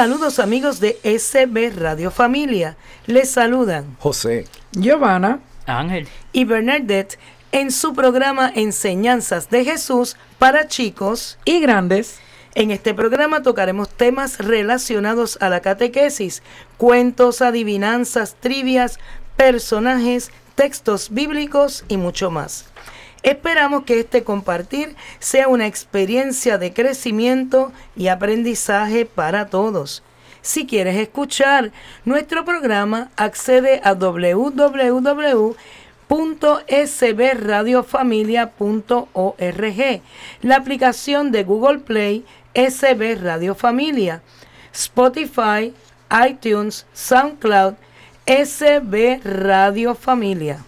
Saludos amigos de SB Radio Familia. Les saludan José, Giovanna, Ángel y Bernadette en su programa Enseñanzas de Jesús para chicos. y grandes. En este programa tocaremos temas relacionados a la catequesis, cuentos, adivinanzas, trivias, personajes, textos bíblicos y mucho más. Esperamos que este compartir sea una experiencia de crecimiento y aprendizaje para todos. Si quieres escuchar nuestro programa, accede a www.sbradiofamilia.org, la aplicación de Google Play SB Radio Familia, Spotify, iTunes, SoundCloud, SB Radio Familia.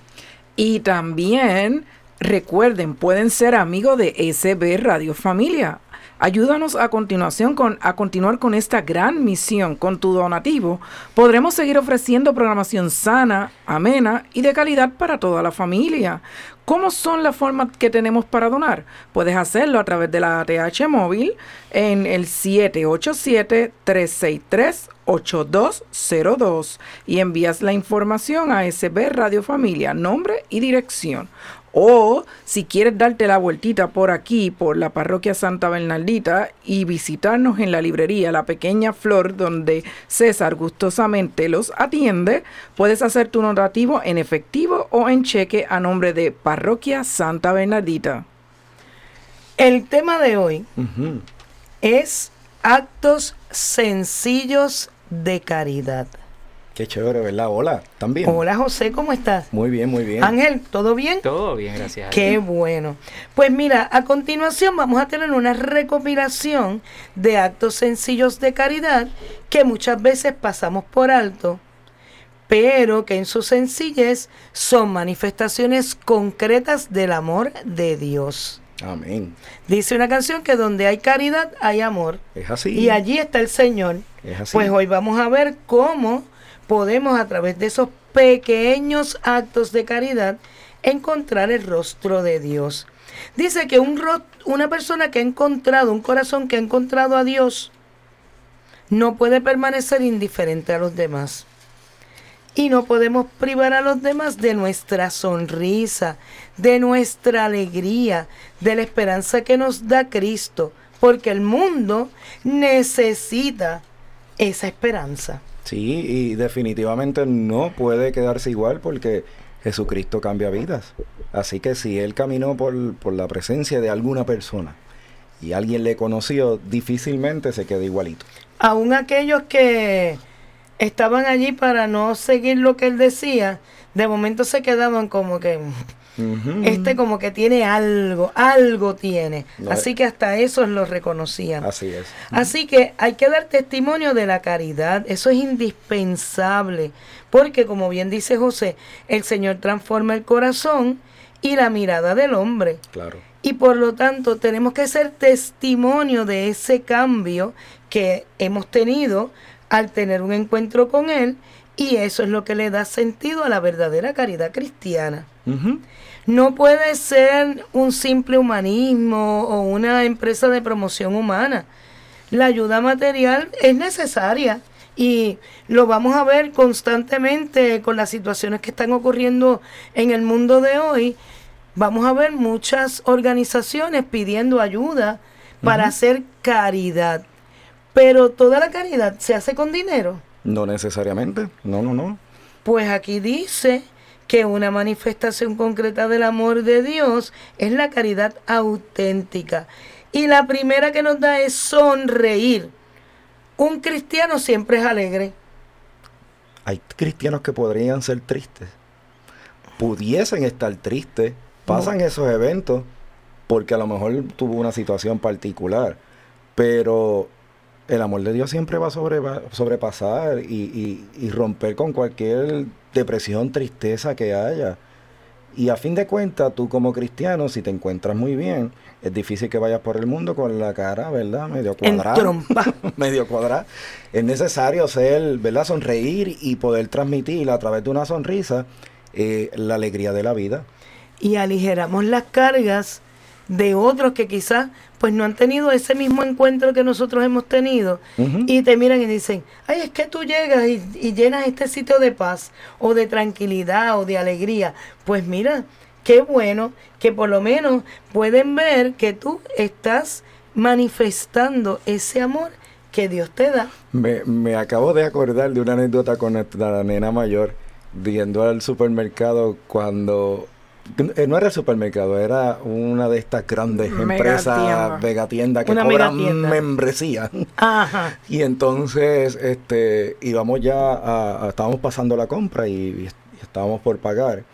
Y también recuerden, pueden ser amigos de SB Radio Familia. Ayúdanos a continuación con a continuar con esta gran misión con tu donativo. Podremos seguir ofreciendo programación sana, amena y de calidad para toda la familia. ¿Cómo son las formas que tenemos para donar? Puedes hacerlo a través de la ATH móvil en el 787-363-8202 y envías la información a SB Radio Familia, nombre y dirección. O si quieres darte la vueltita por aquí, por la parroquia Santa Bernardita y visitarnos en la librería La Pequeña Flor, donde César gustosamente los atiende, puedes hacer tu donativo en efectivo o en cheque a nombre de Parroquia Santa Bernardita. El tema de hoy es actos sencillos de caridad. Qué chévere, ¿verdad? Hola, ¿también? Hola José, ¿cómo estás? Muy bien, muy bien. Ángel, ¿todo bien? todo bien, gracias. a Qué bueno. Pues mira, a continuación vamos a tener una recopilación de actos sencillos de caridad que muchas veces pasamos por alto, pero que en su sencillez son manifestaciones concretas del amor de Dios. Amén. Dice una canción que donde hay caridad hay amor. Es así. Y allí está el Señor. Es así. Pues hoy vamos a ver cómo podemos a través de esos pequeños actos de caridad encontrar el rostro de Dios. Dice que un una persona que ha encontrado, un corazón que ha encontrado a Dios, no puede permanecer indiferente a los demás. Y no podemos privar a los demás de nuestra sonrisa, de nuestra alegría, de la esperanza que nos da Cristo, porque el mundo necesita esa esperanza. Sí, y definitivamente no puede quedarse igual porque Jesucristo cambia vidas. Así que si Él caminó por, por la presencia de alguna persona y alguien le conoció, difícilmente se queda igualito. Aún aquellos que estaban allí para no seguir lo que él decía, de momento se quedaban como que, Este como que tiene algo, algo tiene. No, Así que hasta esos lo reconocían. Así es. Así que hay que dar testimonio de la caridad, eso es indispensable, porque como bien dice José, el Señor transforma el corazón y la mirada del hombre. Claro. Y por lo tanto tenemos que ser testimonio de ese cambio que hemos tenido al tener un encuentro con Él y eso es lo que le da sentido a la verdadera caridad cristiana. No puede ser un simple humanismo o una empresa de promoción humana. La ayuda material es necesaria y lo vamos a ver constantemente con las situaciones que están ocurriendo en el mundo de hoy. Vamos a ver muchas organizaciones pidiendo ayuda para hacer caridad. Pero toda la caridad se hace con dinero. No necesariamente. No, no, no. Pues aquí dice que una manifestación concreta del amor de Dios es la caridad auténtica. Y la primera que nos da es sonreír. Un cristiano siempre es alegre. Hay cristianos que podrían ser tristes. Pudiesen estar tristes. Pasan esos eventos porque a lo mejor tuvo una situación particular. Pero el amor de Dios siempre va a sobrepasar y, y- y romper con cualquier depresión, tristeza que haya. Y a fin de cuentas, tú como cristiano, si te encuentras muy bien, es difícil que vayas por el mundo con la cara, ¿verdad? Medio cuadrada. trompa. medio cuadrada. Es necesario ser, ¿verdad? Sonreír y poder transmitir a través de una sonrisa eh, la alegría de la vida. Y aligeramos las cargas de otros que quizás pues no han tenido ese mismo encuentro que nosotros hemos tenido y te miran y dicen, ay, es que tú llegas y, y llenas este sitio de paz o de tranquilidad o de alegría. Pues mira, qué bueno que por lo menos pueden ver que tú estás manifestando ese amor que Dios te da. Me, me acabo de acordar de una anécdota con nuestra nena mayor, yendo al supermercado cuando... eh, No era el supermercado, era una de estas grandes empresas megatiendas que Una cobran membresía. Ajá. Y entonces este, íbamos ya a, a- Estábamos pasando la compra y, y estábamos por pagar.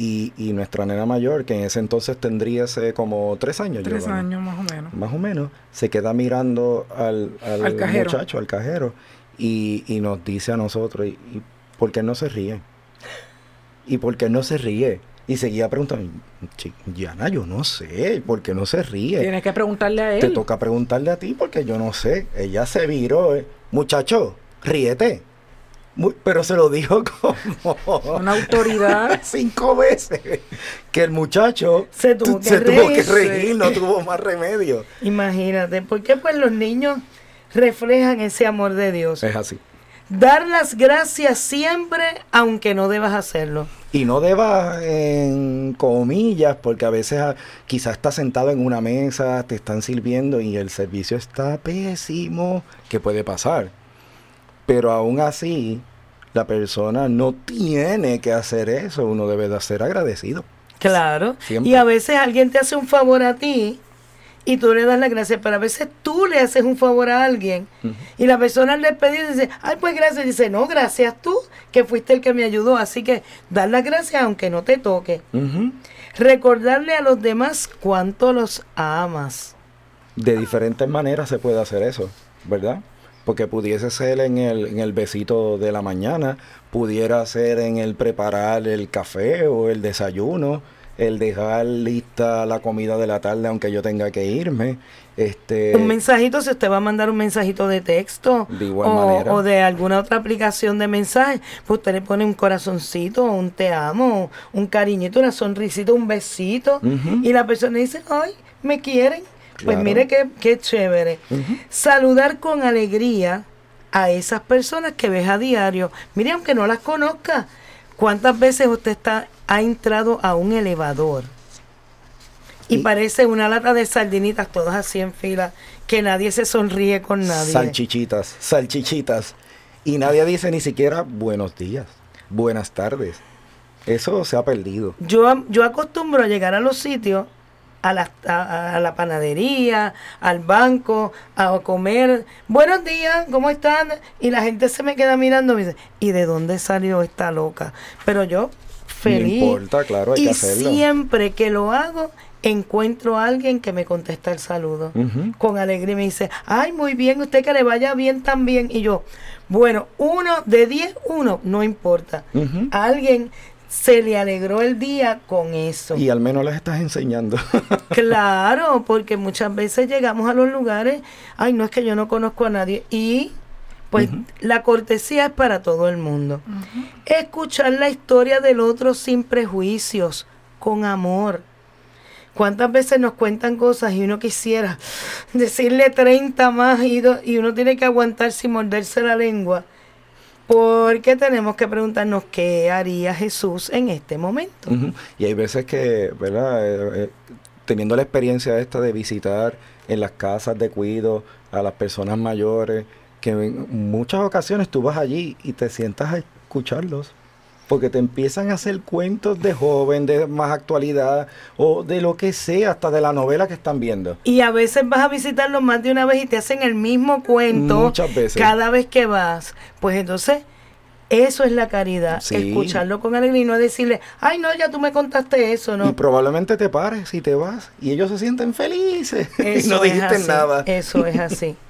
Y, y nuestra nena mayor, que en ese entonces tendría ese como tres años. Tres años más o menos. Más o menos. Se queda mirando al, al Al cajero. muchacho, al cajero. Y, y nos dice a nosotros, y, y ¿por qué no se ríe? ¿Y por qué no se ríe? Y seguía preguntando, "Chi- Yana, yo no sé, ¿por qué no se ríe? Tienes que preguntarle a él. Te toca preguntarle a ti porque yo no sé. Ella se viró. eh. Muchacho, ríete. Pero se lo dijo como Una autoridad. cinco veces. Que el muchacho Se tuvo que se tuvo que reír. reír, no tuvo más remedio. Imagínate, porque pues los niños reflejan ese amor de Dios. Es así. Dar las gracias siempre, aunque no debas hacerlo. Y no debas en comillas, porque a veces ah, quizás estás sentado en una mesa, te están sirviendo y el servicio está pésimo, que puede pasar. Pero aún así, la persona no tiene que hacer eso, uno debe de ser agradecido. Claro. Siempre. Y a veces alguien te hace un favor a ti y tú le das las gracias, pero a veces tú le haces un favor a alguien y la persona le pide y dice, ay, pues gracias. Y dice, no, gracias tú, que fuiste el que me ayudó. Así que dar las gracias aunque no te toque. Recordarle a los demás cuánto los amas. De diferentes maneras se puede hacer eso, ¿verdad? Porque pudiese ser en el, en el besito de la mañana, pudiera ser en el preparar el café o el desayuno, el dejar lista la comida de la tarde aunque yo tenga que irme. Este, un mensajito, si usted va a mandar un mensajito de texto De igual o, manera. o de alguna otra aplicación de mensaje, pues usted le pone un corazoncito, un te amo, un cariñito, una sonrisita, un besito. Y la persona dice, ay, me quieren. Pues Claro. mire qué, qué chévere. Saludar con alegría a esas personas que ves a diario. Mire, aunque no las conozca, ¿cuántas veces usted está, ha entrado a un elevador? Y Y- parece una lata de sardinitas, todas así en fila, que nadie se sonríe con nadie. Salchichitas, salchichitas. Y nadie dice ni siquiera buenos días, buenas tardes. Eso se ha perdido. Yo, yo acostumbro a llegar a los sitios, a la, a, a la panadería, al banco, a comer. Buenos días, ¿cómo están? Y la gente se me queda mirando y me dice, ¿y de dónde salió esta loca? Pero yo, feliz. No importa, claro, hay y que hacerlo. siempre que lo hago, encuentro a alguien que me contesta el saludo. Con alegría y me dice, ay, muy bien, usted que le vaya bien también. Y yo, bueno, uno de diez, uno, no importa. Alguien se le alegró el día con eso. Y al menos les estás enseñando. Claro, porque muchas veces llegamos a los lugares, ay, no es que yo no conozco a nadie. Y pues la cortesía es para todo el mundo. Escuchar la historia del otro sin prejuicios, con amor. ¿Cuántas veces nos cuentan cosas y uno quisiera decirle 30 más y, do- y uno tiene que aguantar sin morderse la lengua? Porque tenemos que preguntarnos qué haría Jesús en este momento. Y hay veces que, ¿verdad? Eh, eh, teniendo la experiencia esta de visitar en las casas de cuido a las personas mayores, que en muchas ocasiones tú vas allí y te sientas a escucharlos. Porque te empiezan a hacer cuentos de joven, de más actualidad, o de lo que sea, hasta de la novela que están viendo. Y a veces vas a visitarlos más de una vez y te hacen el mismo cuento Muchas veces. cada vez que vas. Pues entonces, eso es la caridad. Sí. Escucharlo con alegría y no decirle, ay, no, ya tú me contaste eso, Y ¿no? probablemente te pares y te vas, y ellos se sienten felices. y no dijiste así, nada. Eso es así.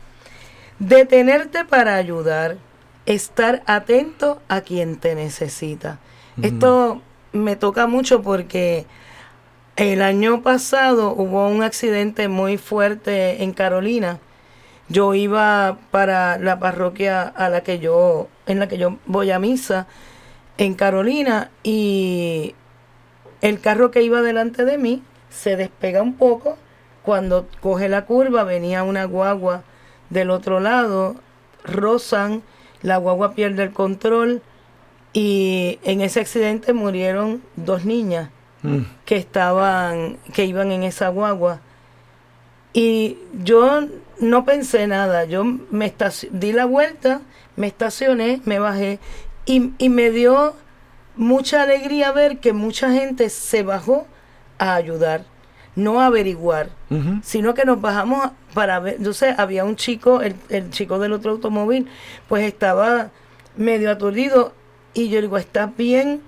Detenerte para ayudar, estar atento a quien te necesita. Esto me toca mucho porque el año pasado hubo un accidente muy fuerte en Carolina. Yo iba para la parroquia a la que yo, en la que yo voy a misa en Carolina y el carro que iba delante de mí se despega un poco. Cuando coge la curva venía una guagua del otro lado, rozan, la guagua pierde el control y en ese accidente murieron dos niñas Mm. que estaban, que iban en esa guagua. Y yo no pensé nada, yo me di la vuelta, me estacioné, me bajé y, y me dio mucha alegría ver que mucha gente se bajó a ayudar, no a averiguar, sino que nos bajamos a- para ver, yo sé, había un chico, el, el chico del otro automóvil, pues estaba medio aturdido y yo digo, ¿estás bien?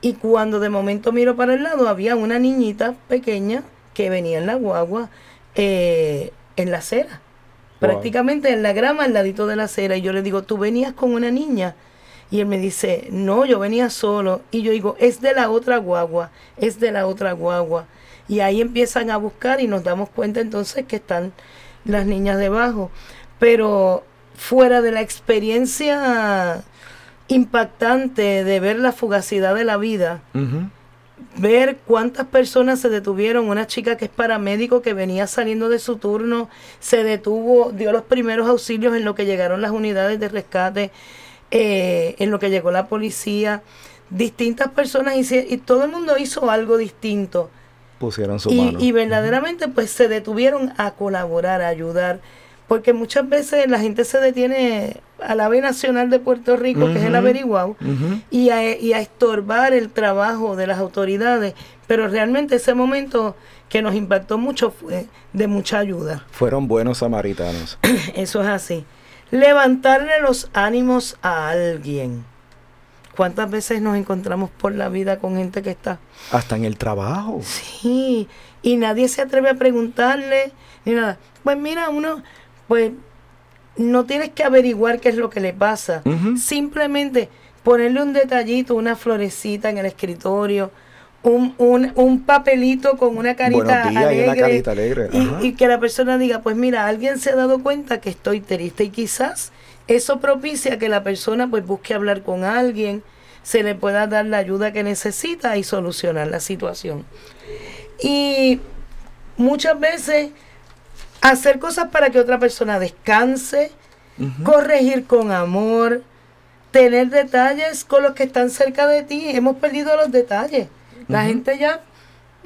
Y cuando de momento miro para el lado, había una niñita pequeña que venía en la guagua eh, en la acera. Wow. Prácticamente en la grama al ladito de la acera. Y yo le digo, ¿tú venías con una niña? Y él me dice, no, yo venía solo. Y yo digo, es de la otra guagua, es de la otra guagua. Y ahí empiezan a buscar y nos damos cuenta entonces que están las niñas debajo. Pero fuera de la experiencia impactante de ver la fugacidad de la vida, ver cuántas personas se detuvieron, una chica que es paramédico que venía saliendo de su turno, se detuvo, dio los primeros auxilios en lo que llegaron las unidades de rescate, eh, en lo que llegó la policía, distintas personas hici- y todo el mundo hizo algo distinto. Pusieron su Y, mano. y verdaderamente pues se detuvieron a colaborar, a ayudar, porque muchas veces la gente se detiene a la AVE Nacional de Puerto Rico, que es el averiguado, y a, y a estorbar el trabajo de las autoridades, pero realmente ese momento que nos impactó mucho fue de mucha ayuda. Fueron buenos samaritanos. Eso es así. Levantarle los ánimos a alguien. ¿Cuántas veces nos encontramos por la vida con gente que está Hasta en el trabajo. Sí, y nadie se atreve a preguntarle ni nada. Pues mira, uno, pues no tienes que averiguar qué es lo que le pasa. Simplemente ponerle un detallito, una florecita en el escritorio, un, un, un papelito con una carita días y alegre. una carita alegre. y- y que la persona diga, pues mira, alguien se ha dado cuenta que estoy triste y quizás eso propicia que la persona pues busque hablar con alguien, se le pueda dar la ayuda que necesita y solucionar la situación. Y muchas veces hacer cosas para que otra persona descanse, corregir con amor, tener detalles con los que están cerca de ti. Hemos perdido los detalles. La gente ya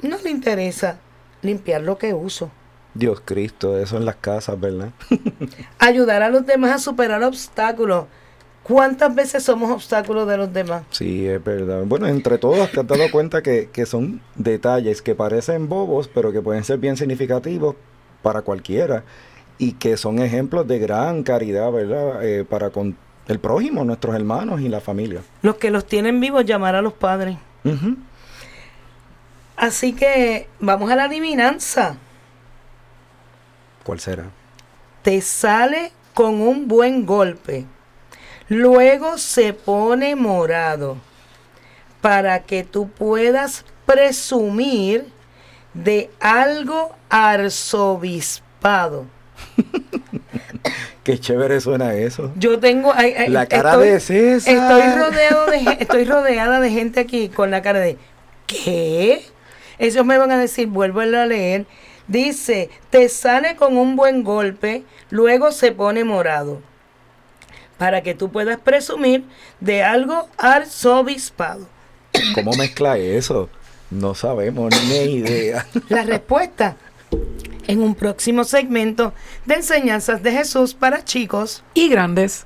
no le interesa limpiar lo que uso. Dios Cristo, eso en las casas, ¿verdad? Ayudar a los demás a superar obstáculos. ¿Cuántas veces somos obstáculos de los demás? Sí, es verdad. Bueno, entre todos te has dado cuenta que, que son detalles que parecen bobos, pero que pueden ser bien significativos para cualquiera y que son ejemplos de gran caridad, ¿verdad? Eh, para con el prójimo, nuestros hermanos y la familia. Los que los tienen vivos, llamar a los padres. Así que vamos a la adivinanza. ¿Cuál será? Te sale con un buen golpe. Luego se pone morado. Para que tú puedas presumir de algo arzobispado. Qué chévere suena eso. Yo tengo ay, ay, La cara de César. Estoy rodeado de gen- estoy rodeada de gente aquí con la cara de ¿qué? Ellos me van a decir, vuelvo a leer. Dice, te sale con un buen golpe, luego se pone morado. Para que tú puedas presumir de algo arzobispado. ¿Cómo mezcla eso? No sabemos ni idea. La respuesta en un próximo segmento de enseñanzas de Jesús para chicos. y grandes.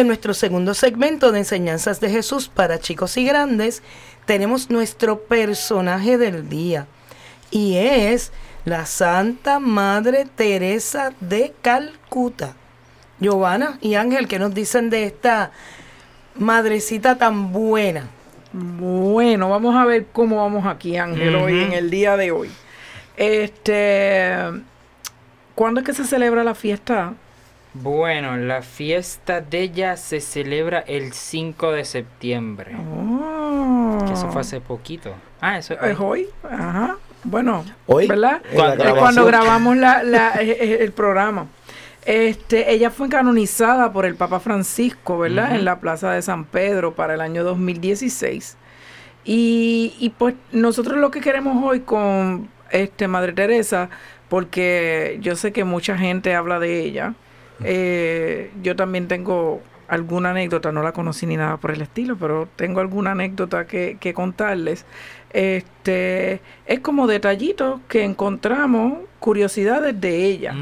En nuestro segundo segmento de enseñanzas de Jesús para chicos y grandes, tenemos nuestro personaje del día. Y es la Santa Madre Teresa de Calcuta. Giovanna y Ángel, ¿qué nos dicen de esta madrecita tan buena? Bueno, vamos a ver cómo vamos aquí, Ángel, hoy en el día de hoy. Este, ¿cuándo es que se celebra la fiesta? Bueno, la fiesta de ella se celebra el 5 de septiembre. Oh. Que eso fue hace poquito. Ah, eso Es hoy, ajá. Bueno, Hoy, ¿verdad? Es cuando grabación. grabamos la, la- eh, eh, el programa. Este, ella fue canonizada por el Papa Francisco, ¿verdad? En la Plaza de San Pedro para el año 2016. Y, y pues nosotros lo que queremos hoy con este Madre Teresa, porque yo sé que mucha gente habla de ella. Eh, yo también tengo alguna anécdota, no la conocí ni nada por el estilo, pero tengo alguna anécdota que, que contarles. Este es como detallitos que encontramos, curiosidades de ella.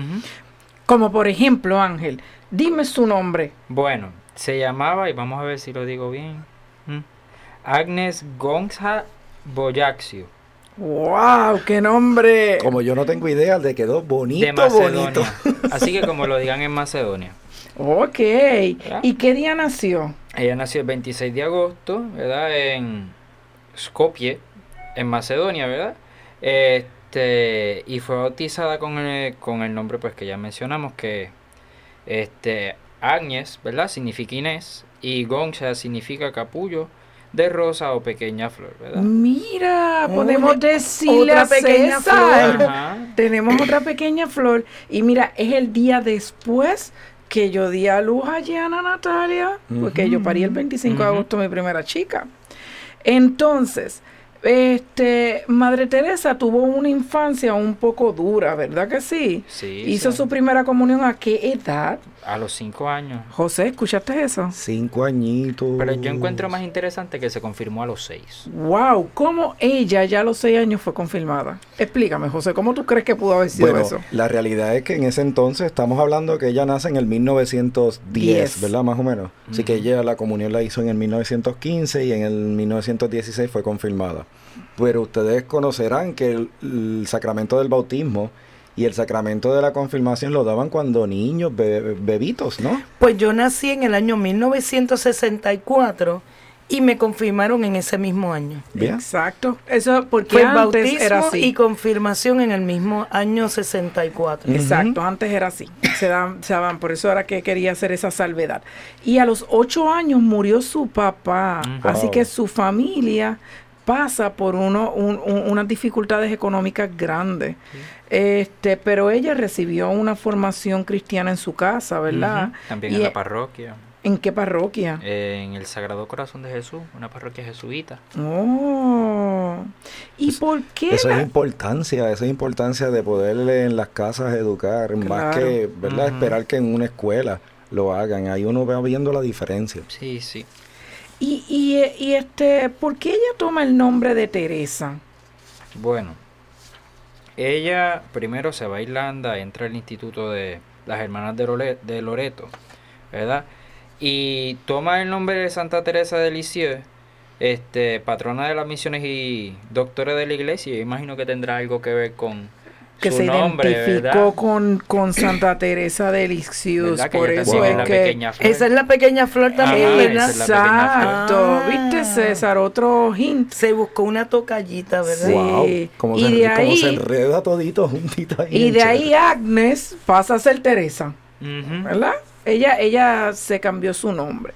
Como por ejemplo, Ángel, dime su nombre. Bueno, se llamaba, y vamos a ver si lo digo bien, Agnes Gonza Boyaxio, ¡Wow! ¡Qué nombre! Como yo no tengo idea, le quedó de bonito, Macedonia. bonito. Así que como lo digan en Macedonia. Ok. ¿Y qué día nació? Ella nació el 26 de agosto, ¿verdad? En Skopje, en Macedonia, ¿verdad? Este, y fue bautizada con el, con el nombre pues que ya mencionamos que este Agnes, ¿verdad? Significa Inés y Gonza significa capullo de rosa o pequeña flor, ¿verdad? Mira, Una- podemos decirle otra a pequeña César. flor. Ajá. Tenemos otra pequeña flor. Y mira, es el día después que yo di a luz a Ana Natalia, porque yo parí el 25 de agosto mi primera chica. Entonces, este, Madre Teresa tuvo una infancia un poco dura, ¿verdad que sí? Sí, Hizo sí. su primera comunión a qué edad? A los cinco años. José, ¿escuchaste eso? Cinco añitos. Pero yo encuentro más interesante que se confirmó a los seis. Wow, ¿cómo ella ya a los seis años fue confirmada? Explícame, José, ¿cómo tú crees que pudo haber sido Bueno, eso? la realidad es que en ese entonces estamos hablando que ella nace en el 1910, Diez. ¿verdad? Más o menos. Así que ella la comunión la hizo en el 1915 y en el 1916 fue confirmada. Pero ustedes conocerán que el, el sacramento del bautismo y el sacramento de la confirmación lo daban cuando niños, be- bebitos, ¿no? Pues yo nací en el año 1964 y me confirmaron en ese mismo año. Bien. Exacto. Eso porque Fue antes bautismo era así. y confirmación en el mismo año 64. Exacto, antes era así. Se dan, se daban, por eso era que quería hacer esa salvedad. Y a los ocho años murió su papá, así que su familia pasa por uno, un- un- unas dificultades económicas grandes. Este, pero ella recibió una formación cristiana en su casa, ¿verdad? También Y en e- la parroquia. ¿En qué parroquia? En el Sagrado Corazón de Jesús, una parroquia jesuita. Oh. ¿Y por qué? Eso la- es importancia, eso es importancia de poderle en las casas educar, más que, ¿verdad? Esperar que en una escuela lo hagan. Ahí uno va viendo la diferencia. Sí, sí. Y, y, y este, ¿por qué ella toma el nombre de Teresa? Bueno, ella primero se va a Irlanda, entra al instituto de las hermanas de, Lore- de Loreto, ¿verdad? Y toma el nombre de Santa Teresa de Lisieux, este, patrona de las misiones y doctora de la iglesia. Imagino que tendrá algo que ver con que se nombre, identificó con, con Santa Teresa de Lisieux. Por eso es la que... Esa es la pequeña flor también, Ajá, ¿verdad? es pequeña flor. Exacto. Ah. ¿Viste, César? Otro hint. Se buscó una tocallita, ¿verdad? Sí. Wow, como, Y se, de como ahí- se enreda todito juntito ahí. Y de chévere. ahí Agnes pasa a ser Teresa. ¿verdad? Ella, ella se cambió su nombre.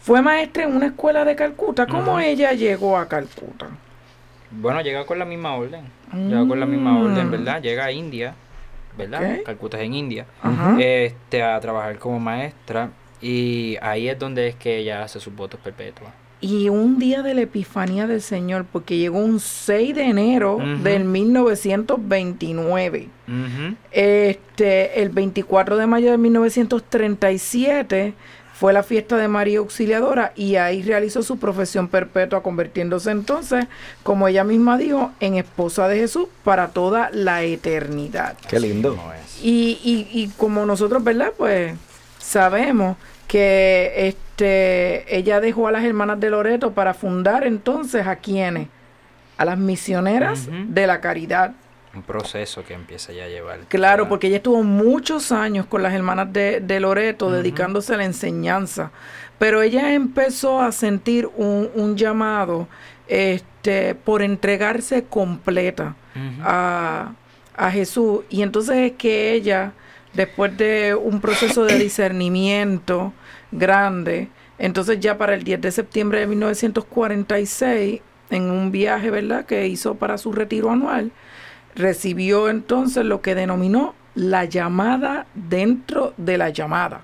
Fue maestra en una escuela de Calcuta. ¿Cómo ella llegó a Calcuta? Bueno, llega con la misma orden. Llega con la misma Mm. orden, ¿verdad? Llega a India, ¿verdad? Ok. Calcuta es en India. Este, a trabajar como maestra y ahí es donde es que ella hace sus votos perpetuos. Y un día de la Epifanía del Señor, porque llegó un 6 de enero Ujú. del 1929. Ujú. Este, el 24 de mayo de 1937 fue la fiesta de María Auxiliadora y ahí realizó su profesión perpetua, convirtiéndose entonces, como ella misma dijo, en esposa de Jesús para toda la eternidad. Qué lindo. Y, y, y como nosotros, ¿verdad? Pues sabemos que este ella dejó a las hermanas de Loreto para fundar entonces a quienes a las misioneras de la caridad Un proceso que empieza ya a llevar. Claro, ¿verdad? porque ella estuvo muchos años con las hermanas de, de Loreto dedicándose a la enseñanza, pero ella empezó a sentir un, un llamado este, por entregarse completa a, a Jesús. Y entonces es que ella, después de un proceso de discernimiento grande, entonces ya para el 10 de septiembre de 1946, en un viaje, ¿verdad?, que hizo para su retiro anual, recibió entonces lo que denominó la llamada dentro de la llamada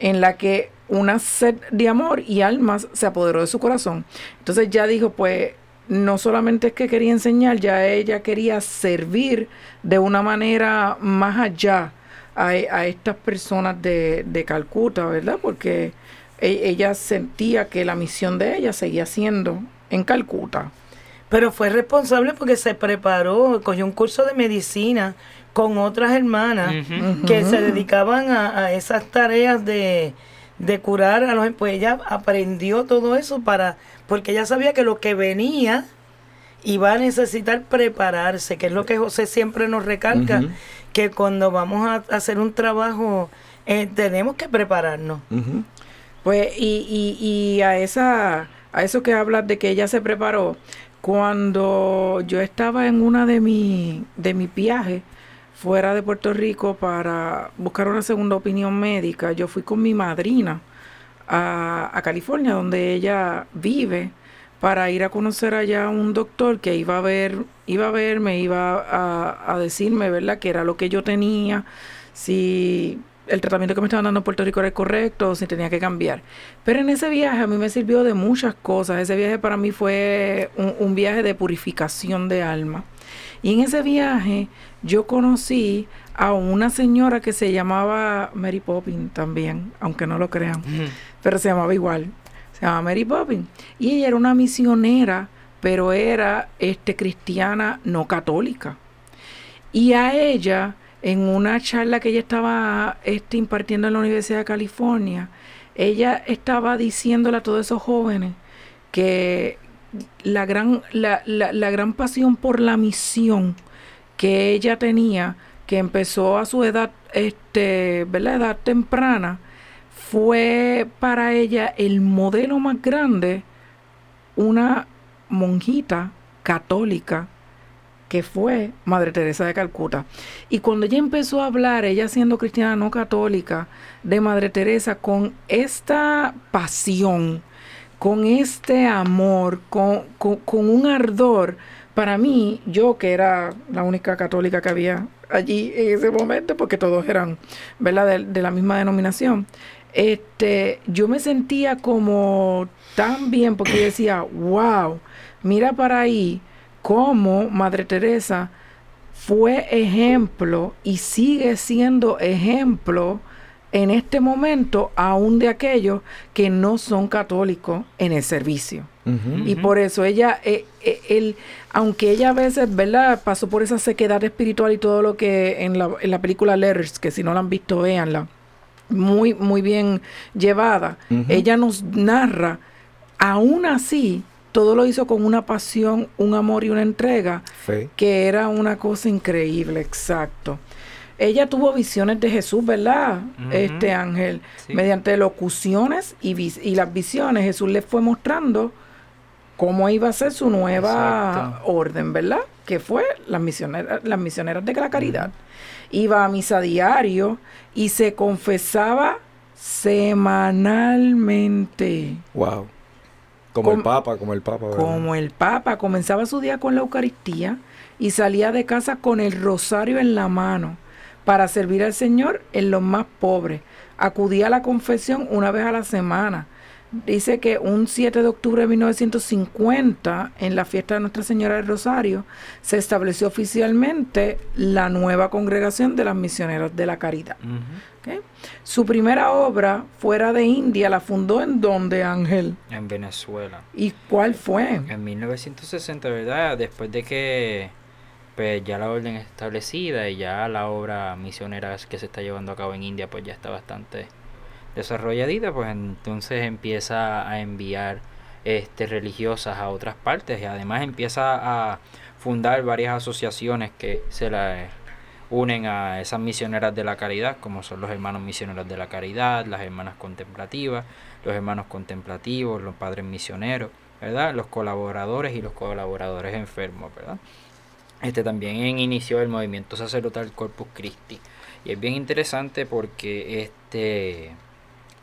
en la que una sed de amor y almas se apoderó de su corazón. Entonces ya dijo, pues no solamente es que quería enseñar, ya ella quería servir de una manera más allá a, a estas personas de, de Calcuta, ¿verdad? Porque e- ella sentía que la misión de ella seguía siendo en Calcuta. Pero fue responsable porque se preparó, cogió un curso de medicina con otras hermanas que se dedicaban a, a esas tareas de, de curar a los pues ella aprendió todo eso para porque ella sabía que lo que venía iba a necesitar prepararse que es lo que José siempre nos recalca que cuando vamos a hacer un trabajo eh, tenemos que prepararnos. Pues, y, y, y a esa, a eso que hablas de que ella se preparó, cuando yo estaba en una de mi, de mis viajes fuera de Puerto Rico para buscar una segunda opinión médica, yo fui con mi madrina a, a California, donde ella vive, para ir a conocer allá a un doctor que iba a ver, iba a verme, iba a, a decirme, ¿verdad?, que era lo que yo tenía, si el tratamiento que me estaban dando en Puerto Rico era el correcto o si tenía que cambiar. Pero en ese viaje a mí me sirvió de muchas cosas. Ese viaje para mí fue un, un viaje de purificación de alma. Y en ese viaje yo conocí a una señora que se llamaba Mary Poppins también, aunque no lo crean, pero se llamaba igual. Se llamaba Mary Poppins. Y ella era una misionera, pero era este, cristiana no católica. Y a ella, en una charla que ella estaba este, impartiendo en la Universidad de California, ella estaba diciéndole a todos esos jóvenes que la gran, la, la- la gran pasión por la misión que ella tenía, que empezó a su edad, este, ¿verdad? edad temprana, fue para ella el modelo más grande, una monjita católica que fue Madre Teresa de Calcuta. Y cuando ella empezó a hablar, ella siendo cristiana no católica, de Madre Teresa, con esta pasión, con este amor, con, con- un ardor, para mí, yo que era la única católica que había allí en ese momento, porque todos eran, ¿verdad?, de, de la misma denominación, este, yo me sentía como tan bien, porque yo decía, wow, mira para ahí cómo Madre Teresa fue ejemplo y sigue siendo ejemplo en este momento aún de aquellos que no son católicos en el servicio. Y por eso ella, eh, eh, él, aunque ella a veces, ¿verdad? Pasó por esa sequedad espiritual y todo lo que en la, en la película Letters, que si no la han visto, véanla, muy, muy bien llevada. Ella nos narra, aún así, todo lo hizo con una pasión, un amor y una entrega Fe. que era una cosa increíble, exacto. Ella tuvo visiones de Jesús, ¿verdad? Este ángel, Sí. mediante locuciones y, vis- y las visiones, Jesús le fue mostrando cómo iba a ser su nueva Exacto. orden, ¿verdad? Que fue las misioneras, las misioneras de la caridad. Iba a misa diario y se confesaba semanalmente. Wow. Como el Papa, como el Papa. ¿verdad? Como el Papa comenzaba su día con la Eucaristía y salía de casa con el rosario en la mano para servir al Señor en los más pobres. Acudía a la confesión una vez a la semana. Dice que un 7 de octubre de 1950, en la fiesta de Nuestra Señora del Rosario, se estableció oficialmente la nueva congregación de las misioneras de la caridad. Su primera obra fuera de India la fundó en donde Ángel. En Venezuela. ¿Y cuál fue? En 1960, ¿verdad? Después de que pues ya la orden es establecida y ya la obra misionera que se está llevando a cabo en India pues ya está bastante desarrolladita, pues entonces empieza a enviar este, religiosas a otras partes y además empieza a fundar varias asociaciones que se la unen a esas misioneras de la caridad, como son los hermanos misioneros de la caridad, las hermanas contemplativas, los hermanos contemplativos, los padres misioneros, ¿verdad? Los colaboradores y los colaboradores enfermos, ¿verdad? Este también inició el movimiento sacerdotal Corpus Christi. Y es bien interesante porque este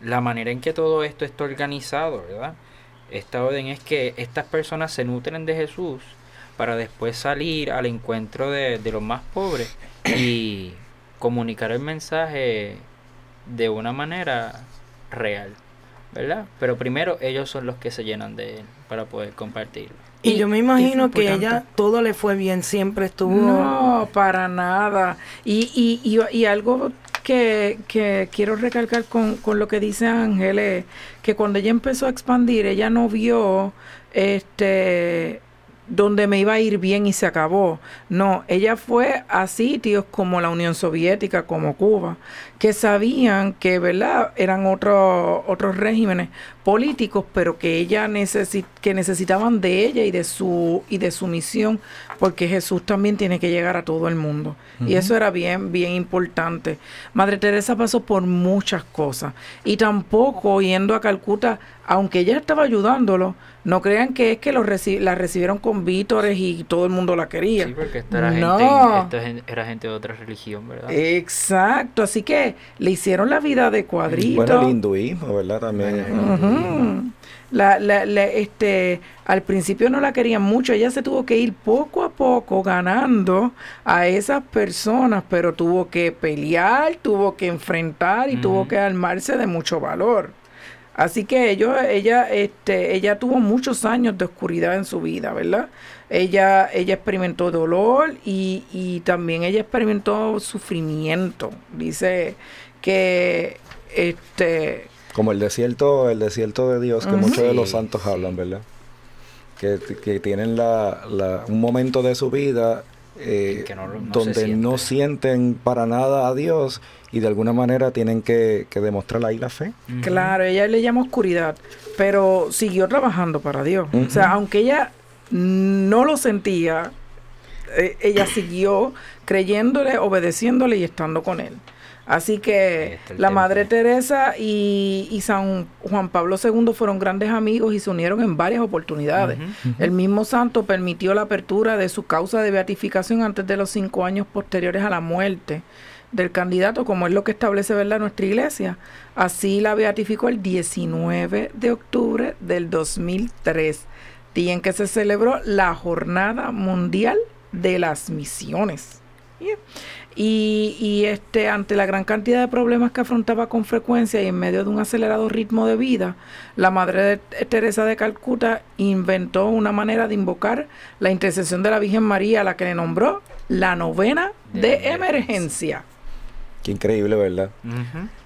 la manera en que todo esto está organizado, ¿verdad? Esta orden es que estas personas se nutren de Jesús para después salir al encuentro de, de los más pobres y comunicar el mensaje de una manera real, ¿verdad? Pero primero ellos son los que se llenan de él para poder compartirlo. Y, yo me imagino que ella todo le fue bien, siempre estuvo... No, para nada. Y, y, y, y algo que, que, quiero recalcar con, con lo que dice Ángel que cuando ella empezó a expandir, ella no vio este donde me iba a ir bien y se acabó. No, ella fue a sitios como la Unión Soviética, como Cuba, que sabían que, ¿verdad?, eran otros otros regímenes políticos, pero que ella necesit que necesitaban de ella y de su y de su misión, porque Jesús también tiene que llegar a todo el mundo. Y eso era bien bien importante. Madre Teresa pasó por muchas cosas y tampoco yendo a Calcuta, aunque ella estaba ayudándolo, no crean que es que reci la recibieron con vítores y todo el mundo la quería. Sí, porque esta era, no. gente, era gente de otra religión, ¿verdad? Exacto, así que le hicieron la vida de cuadrito. Bueno, el hinduismo, ¿verdad? También. la, la, este, al principio no la querían mucho, ella se tuvo que ir poco a poco ganando a esas personas, pero tuvo que pelear, tuvo que enfrentar y tuvo que armarse de mucho valor. Así que ellos, ella, este, ella tuvo muchos años de oscuridad en su vida, ¿verdad? Ella, ella experimentó dolor y, y también ella experimentó sufrimiento. Dice que este como el desierto, el desierto de Dios que muchos de los santos hablan, ¿verdad? Que, que tienen la, la, un momento de su vida eh, donde no sienten para nada a Dios y de alguna manera tienen que, que demostrar ahí la fe. Claro, ella le llama oscuridad, pero siguió trabajando para Dios. O sea, aunque ella no lo sentía, eh, ella siguió creyéndole, obedeciéndole y estando con él. Así que la Madre Teresa y, y, San Juan Pablo II fueron grandes amigos y se unieron en varias oportunidades. El mismo santo permitió la apertura de su causa de beatificación antes de los cinco años posteriores a la muerte del candidato, como es lo que establece ¿verdad? nuestra iglesia. Así la beatificó el 19 de octubre del 2003, día en que se celebró la Jornada Mundial de las Misiones. Y, y, este, ante la gran cantidad de problemas que afrontaba con frecuencia y en medio de un acelerado ritmo de vida, la Madre de Teresa de Calcuta inventó una manera de invocar la intercesión de la Virgen María, a la que le nombró la novena de emergencia. Qué increíble, ¿verdad?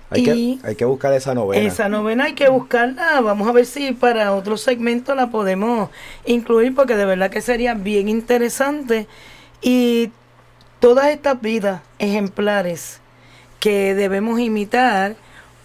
hay, que, hay que buscar esa novena. Esa novena hay que buscarla. Vamos a ver si para otro segmento la podemos incluir, porque de verdad que sería bien interesante. Y todas estas vidas ejemplares que debemos imitar,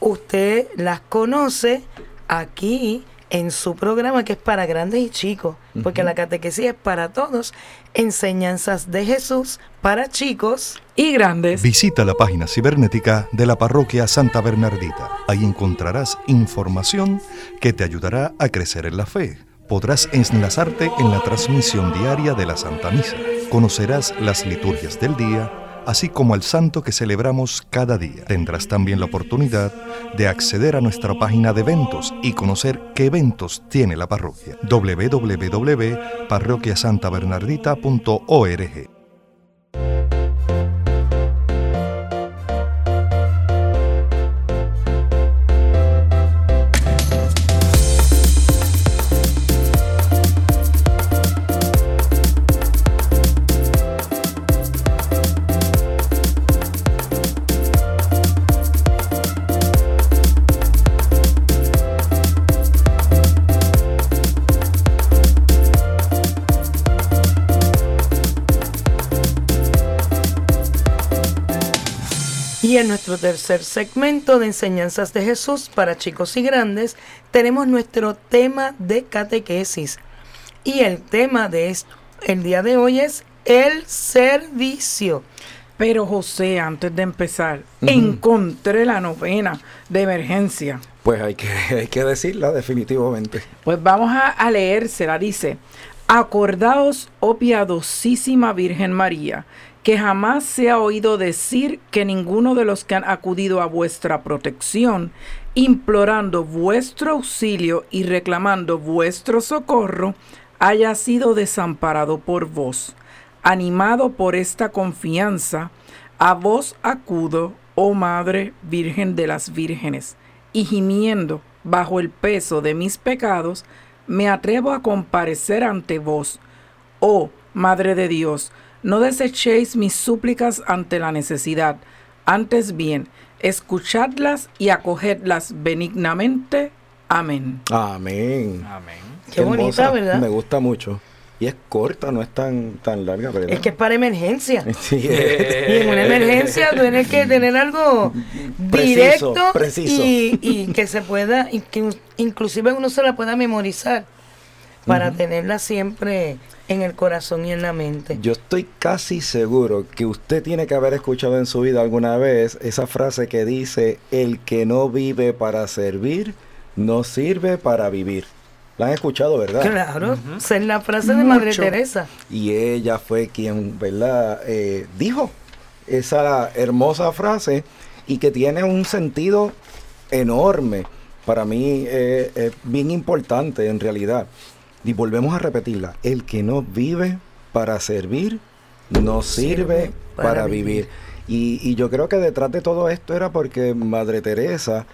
usted las conoce aquí en su programa que es para grandes y chicos, porque la catequesis es para todos, enseñanzas de Jesús para chicos y grandes. Visita la página cibernética de la parroquia Santa Bernardita. Ahí encontrarás información que te ayudará a crecer en la fe. Podrás enlazarte en la transmisión diaria de la Santa Misa. Conocerás las liturgias del día así como al santo que celebramos cada día. Tendrás también la oportunidad de acceder a nuestra página de eventos y conocer qué eventos tiene la parroquia. www.parroquiasantabernardita.org en nuestro tercer segmento de enseñanzas de Jesús para chicos y grandes, tenemos nuestro tema de catequesis. Y el tema de esto, el día de hoy es el servicio. Pero José, antes de empezar, encontré la novena de emergencia. Pues hay que, hay que decirla definitivamente. Pues vamos a, a leérsela. Dice, acordaos, oh piadosísima Virgen María, que jamás se ha oído decir que ninguno de los que han acudido a vuestra protección, implorando vuestro auxilio y reclamando vuestro socorro, haya sido desamparado por vos. Animado por esta confianza, a vos acudo, oh Madre Virgen de las Vírgenes, y gimiendo bajo el peso de mis pecados, me atrevo a comparecer ante vos. Oh Madre de Dios, no desechéis mis súplicas ante la necesidad, antes bien, escuchadlas y acogedlas benignamente. Amén. Amén. Amén. Qué bonita, ¿verdad? Me gusta mucho. Y es corta, no es tan, tan larga, ¿verdad? Es que es para emergencia. Sí, Y en una emergencia tienes que tener algo Preciso, directo preciso. Y, y que se pueda, y que inclusive uno se la pueda memorizar para tenerla siempre en el corazón y en la mente. Yo estoy casi seguro que usted tiene que haber escuchado en su vida alguna vez esa frase que dice, el que no vive para servir, no sirve para vivir. La han escuchado, ¿verdad? Claro, esa es la frase de Madre. Teresa. Y ella fue quien, ¿verdad? Eh, dijo esa hermosa frase y que tiene un sentido enorme. Para mí eh, es bien importante en realidad. Y volvemos a repetirla. El que no vive para servir, no sirve, para, vivir. Y, y yo creo que detrás de todo esto era porque Madre Teresa,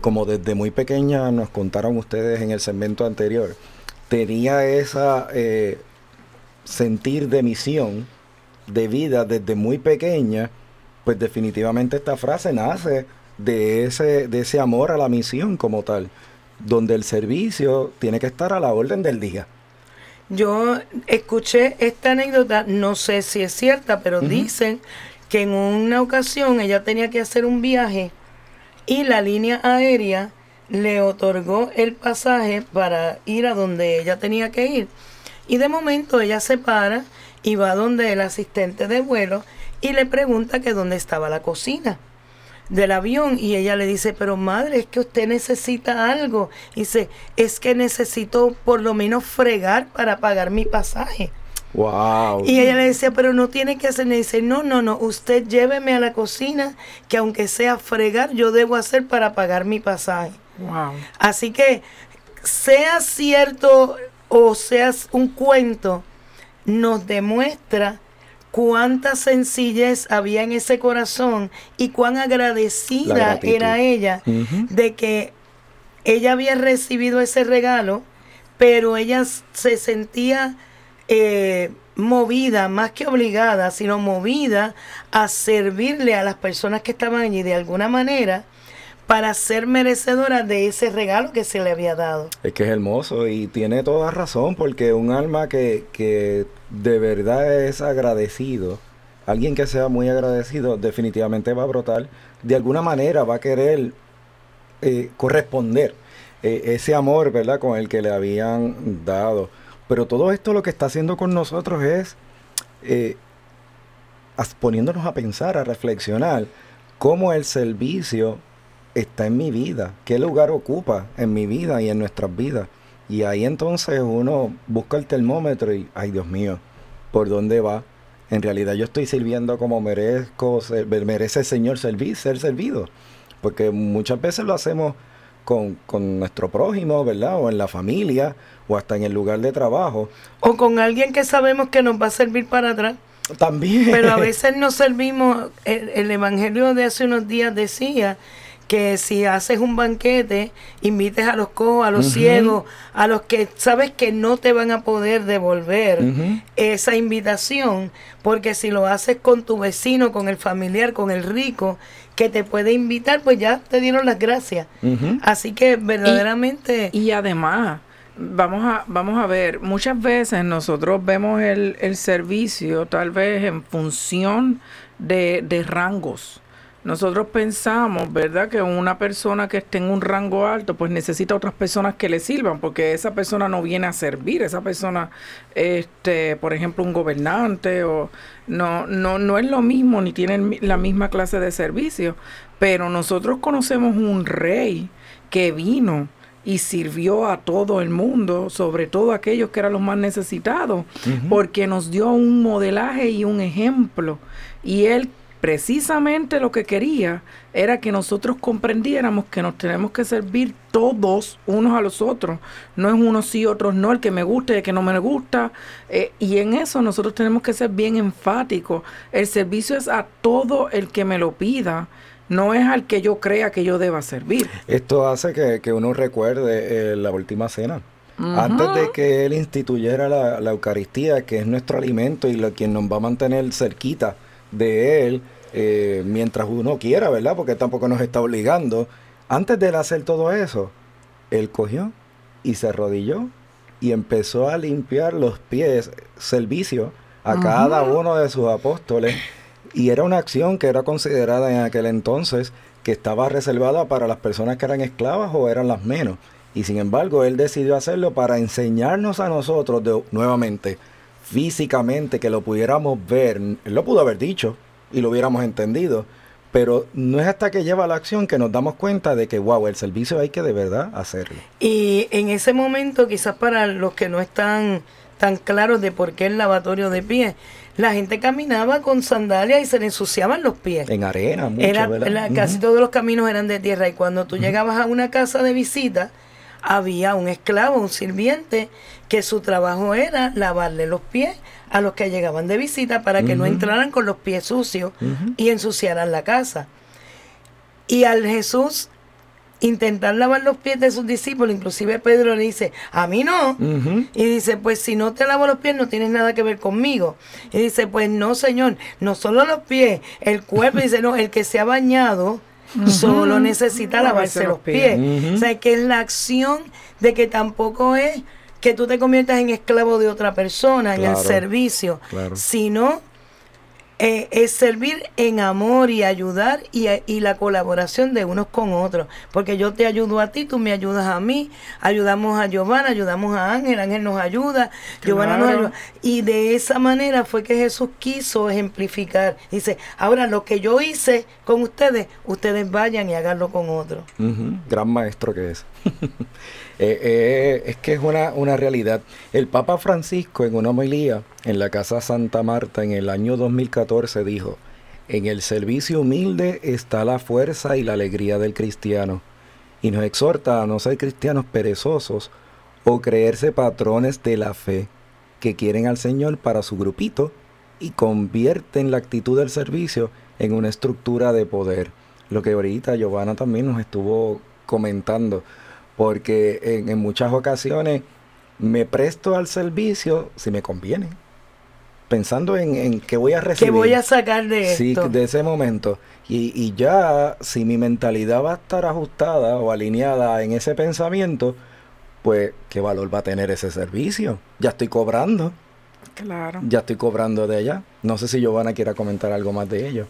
como desde muy pequeña nos contaron ustedes en el segmento anterior, tenía esa eh, sentir de misión, de vida desde muy pequeña, pues definitivamente esta frase nace de ese, de ese amor a la misión como tal, donde el servicio tiene que estar a la orden del día. Yo escuché esta anécdota, no sé si es cierta, pero dicen que en una ocasión ella tenía que hacer un viaje y la línea aérea le otorgó el pasaje para ir a donde ella tenía que ir. Y de momento ella se para y va donde el asistente de vuelo y le pregunta que dónde estaba la cocina del avión y ella le dice, pero madre, es que usted necesita algo. Y dice, es que necesito por lo menos fregar para pagar mi pasaje. ¡Wow! Y ella le decía, pero no tiene que hacer. Le dice, no, no, no, usted lléveme a la cocina, que aunque sea fregar, yo debo hacer para pagar mi pasaje. Wow. Así que, sea cierto o sea un cuento, nos demuestra cuánta sencillez había en ese corazón y cuán agradecida era ella de que ella había recibido ese regalo, pero ella se sentía eh, movida, más que obligada, sino movida a servirle a las personas que estaban allí de alguna manera para ser merecedora de ese regalo que se le había dado. Es que es hermoso y tiene toda razón porque un alma que, que de verdad es agradecido, alguien que sea muy agradecido definitivamente va a brotar, de alguna manera va a querer eh, corresponder eh, ese amor, ¿verdad? Con el que le habían dado. Pero todo esto lo que está haciendo con nosotros es eh, poniéndonos a pensar, a reflexionar cómo el servicio está en mi vida, qué lugar ocupa en mi vida y en nuestras vidas. Y ahí entonces uno busca el termómetro y, ay Dios mío, ¿por dónde va? En realidad yo estoy sirviendo como merezco, ser- merece el Señor servir, ser servido. Porque muchas veces lo hacemos con, con nuestro prójimo, ¿verdad? O en la familia, o hasta en el lugar de trabajo. O con alguien que sabemos que nos va a servir para atrás. También. Pero a veces no servimos, el, el Evangelio de hace unos días decía que si haces un banquete, invites a los cojos, a los ciegos, a los que sabes que no te van a poder devolver esa invitación, porque si lo haces con tu vecino, con el familiar, con el rico, que te puede invitar, pues ya te dieron las gracias. Así que verdaderamente... Y además, vamos a, vamos a ver, muchas veces nosotros vemos el, el servicio tal vez en función de, de rangos. Nosotros pensamos, ¿verdad?, que una persona que esté en un rango alto, pues necesita otras personas que le sirvan, porque esa persona no viene a servir, esa persona, este, por ejemplo, un gobernante, o no, no, no es lo mismo, ni tienen la misma clase de servicio, pero nosotros conocemos un rey que vino y sirvió a todo el mundo, sobre todo a aquellos que eran los más necesitados, porque nos dio un modelaje y un ejemplo. Y él precisamente lo que quería era que nosotros comprendiéramos que nos tenemos que servir todos unos a los otros. No es unos sí, otros no, el que me gusta y el que no me gusta. Eh, y en eso nosotros tenemos que ser bien enfáticos. El servicio es a todo el que me lo pida. No es al que yo crea que yo deba servir. Esto hace que, uno recuerde eh, la última cena. Antes de que Él instituyera la, la, Eucaristía, que es nuestro alimento y lo, quien nos va a mantener cerquita de Él, eh, mientras uno quiera, ¿verdad? Porque tampoco nos está obligando. Antes de él hacer todo eso, él cogió y se arrodilló y empezó a limpiar los pies, servicio a cada uno de sus apóstoles. Y era una acción que era considerada en aquel entonces que estaba reservada para las personas que eran esclavas o eran las menos. Y sin embargo, él decidió hacerlo para enseñarnos a nosotros de, nuevamente, físicamente, que lo pudiéramos ver. Él lo pudo haber dicho, y lo hubiéramos entendido. Pero no es hasta que lleva la acción que nos damos cuenta de que, wow, el servicio hay que de verdad hacerlo. Y en ese momento, quizás para los que no están tan claros de por qué el lavatorio de pies, la gente caminaba con sandalias y se le ensuciaban los pies. En arena, mucho, Era, Casi todos los caminos eran de tierra. Y cuando tú llegabas a una casa de visita, había un esclavo, un sirviente, que su trabajo era lavarle los pies a los que llegaban de visita para que no entraran con los pies sucios y ensuciaran la casa. Y al Jesús intentar lavar los pies de sus discípulos, inclusive Pedro le dice, a mí no. Y dice, pues si no te lavo los pies no tienes nada que ver conmigo. Y dice, pues no, Señor, no solo los pies, el cuerpo. dice, no, el que se ha bañado solo necesita lavarse los pies. O sea, que es la acción de que tampoco es que tú te conviertas en esclavo de otra persona, en el servicio, sino eh, es servir en amor y ayudar y, y, la colaboración de unos con otros. Porque yo te ayudo a ti, tú me ayudas a mí, ayudamos a Giovanna, ayudamos a Ángel, Ángel nos ayuda, Giovanna nos ayuda. Y de esa manera fue que Jesús quiso ejemplificar. Dice, ahora lo que yo hice con ustedes, ustedes vayan y háganlo con otros. Gran maestro que es. Eh, eh, es que es una, una, realidad. El Papa Francisco en una homilía en la Casa Santa Marta en el año 2014 dijo, en el servicio humilde está la fuerza y la alegría del cristiano, y nos exhorta a no ser cristianos perezosos o creerse patrones de la fe que quieren al Señor para su grupito y convierten la actitud del servicio en una estructura de poder. Lo que ahorita Giovanna también nos estuvo comentando porque en, muchas ocasiones me presto al servicio si me conviene, pensando en, en qué voy a recibir. ¿Qué voy a sacar de sí, de ese momento. Y, y ya, si mi mentalidad va a estar ajustada o alineada en ese pensamiento, pues, ¿qué valor va a tener ese servicio? Ya estoy cobrando. Claro. Ya estoy cobrando de ella. No sé si Giovanna quiera comentar algo más de ello.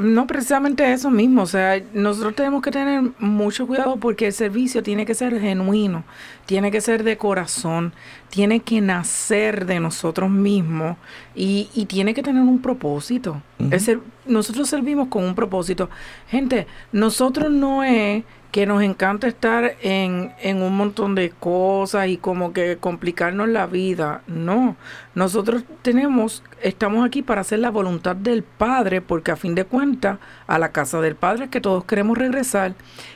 No, precisamente eso mismo. O sea, nosotros tenemos que tener mucho cuidado porque el servicio tiene que ser genuino, tiene que ser de corazón, tiene que nacer de nosotros mismos y, y tiene que tener un propósito. nosotros servimos con un propósito. Gente, nosotros no es que nos encanta estar en, en, un montón de cosas y como que complicarnos la vida. No, nosotros tenemos, estamos aquí para hacer la voluntad del Padre, porque a fin de cuentas, a la casa del Padre que todos queremos regresar.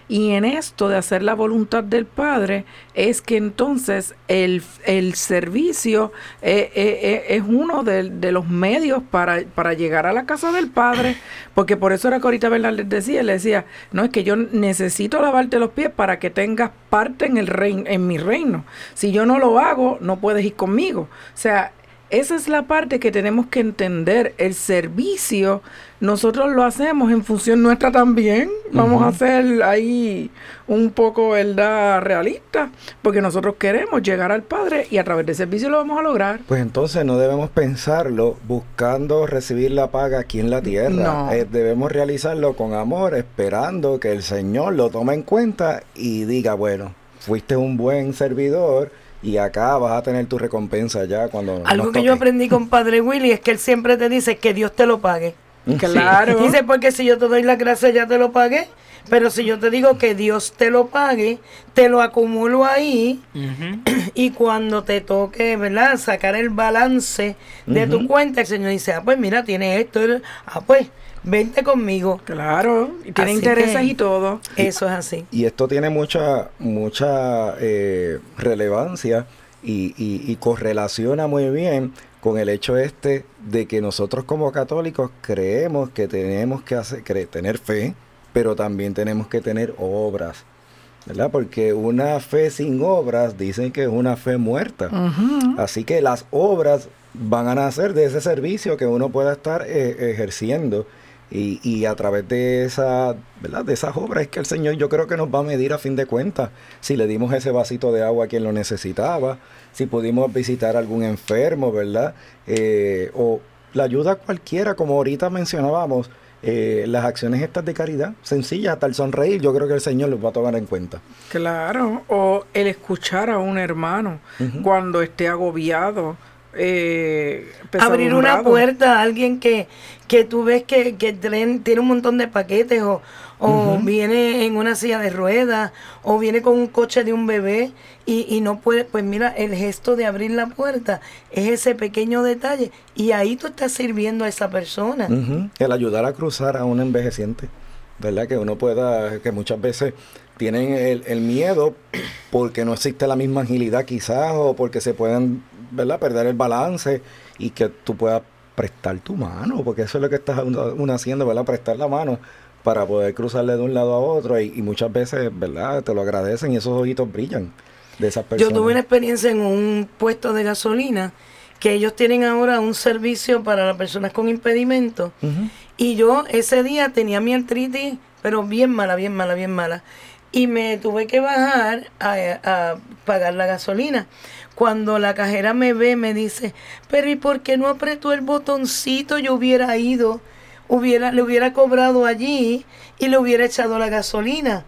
Y en esto de hacer la voluntad del Padre es que entonces el, el servicio eh, eh, eh, es uno de, los medios para, para, llegar a la casa del Padre, porque por eso era que ahorita Bernal decía, le decía, no es que yo necesito lavarte los pies para que tengas parte en, el reino, en mi reino. Si yo no lo hago, no puedes ir conmigo. O sea, esa es la parte que tenemos que entender. El servicio, nosotros lo hacemos en función nuestra también. Vamos a ser ahí un poco, ¿verdad?, realista, porque nosotros queremos llegar al Padre y a través del servicio lo vamos a lograr. Pues entonces no debemos pensarlo buscando recibir la paga aquí en la tierra. No. Eh, debemos realizarlo con amor, esperando que el Señor lo tome en cuenta y diga, bueno, fuiste un buen servidor y acá vas a tener tu recompensa ya cuando Algo nos que yo aprendí con Padre Willy es que él siempre te dice que Dios te lo pague. Claro. Dice, porque si yo te doy la gracia ya te lo pagué, pero si yo te digo que Dios te lo pague, te lo acumulo ahí y cuando te toque, ¿verdad? Sacar el balance de tu cuenta, el Señor dice, ah, pues mira, tiene esto, ah, pues vente conmigo. Claro, y tiene Así intereses que- y todo. Eso es así. Y esto tiene mucha, mucha eh, relevancia y, y- y correlaciona muy bien con el hecho este de que nosotros como católicos creemos que tenemos que hacer, cre- tener fe, pero también tenemos que tener obras. ¿Verdad? Porque una fe sin obras dicen que es una fe muerta. Así que las obras van a nacer de ese servicio que uno pueda estar eh, ejerciendo. Y, y a través de esa, ¿verdad? De esas obras es que el Señor yo creo que nos va a medir a fin de cuentas. Si le dimos ese vasito de agua a quien lo necesitaba, si pudimos visitar a algún enfermo, ¿verdad? Eh, o la ayuda cualquiera, como ahorita mencionábamos, eh, las acciones estas de caridad, sencillas, hasta el sonreír, yo creo que el Señor los va a tomar en cuenta. Claro, o el escuchar a un hermano cuando esté agobiado, eh, Abrir una puerta a alguien que, que tú ves que, que tren- tiene un montón de paquetes o, o viene en una silla de ruedas o viene con un coche de un bebé y, y no puede, pues mira, el gesto de abrir la puerta es ese pequeño detalle y ahí tú estás sirviendo a esa persona. El ayudar a cruzar a un envejeciente, ¿verdad? Que uno pueda, que muchas veces tienen el, el miedo porque no existe la misma agilidad quizás o porque se pueden, ¿verdad? Perder el balance y que tú puedas prestar tu mano, porque eso es lo que estás uno, haciendo, ¿verdad? Prestar la mano para poder cruzarle de un lado a otro y, y muchas veces, ¿verdad? Te lo agradecen y esos ojitos brillan de esas personas. Yo tuve una experiencia en un puesto de gasolina que ellos tienen ahora un servicio para las personas con impedimentos. Ujú. Y yo ese día tenía mi artritis, pero bien mala, bien mala, bien mala. Y me tuve que bajar a, pagar la gasolina. Cuando la cajera me ve, me dice, pero ¿y por qué no apretó el botoncito? Yo hubiera ido, hubiera, le hubiera cobrado allí y le hubiera echado la gasolina.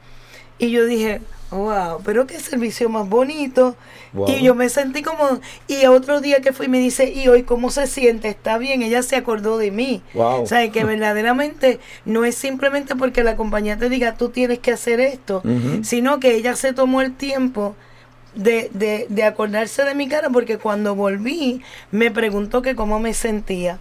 Y yo dije, wow, pero qué servicio más bonito. Wow. Y yo me sentí como, y otro día que fui me dice, ¿y hoy cómo se siente? ¿Está bien? Ella se acordó de mí. Wow. O sea, que verdaderamente no es simplemente porque la compañía te diga, tú tienes que hacer esto, sino que ella se tomó el tiempo de, de, de acordarse de mi cara, porque cuando volví me preguntó que cómo me sentía.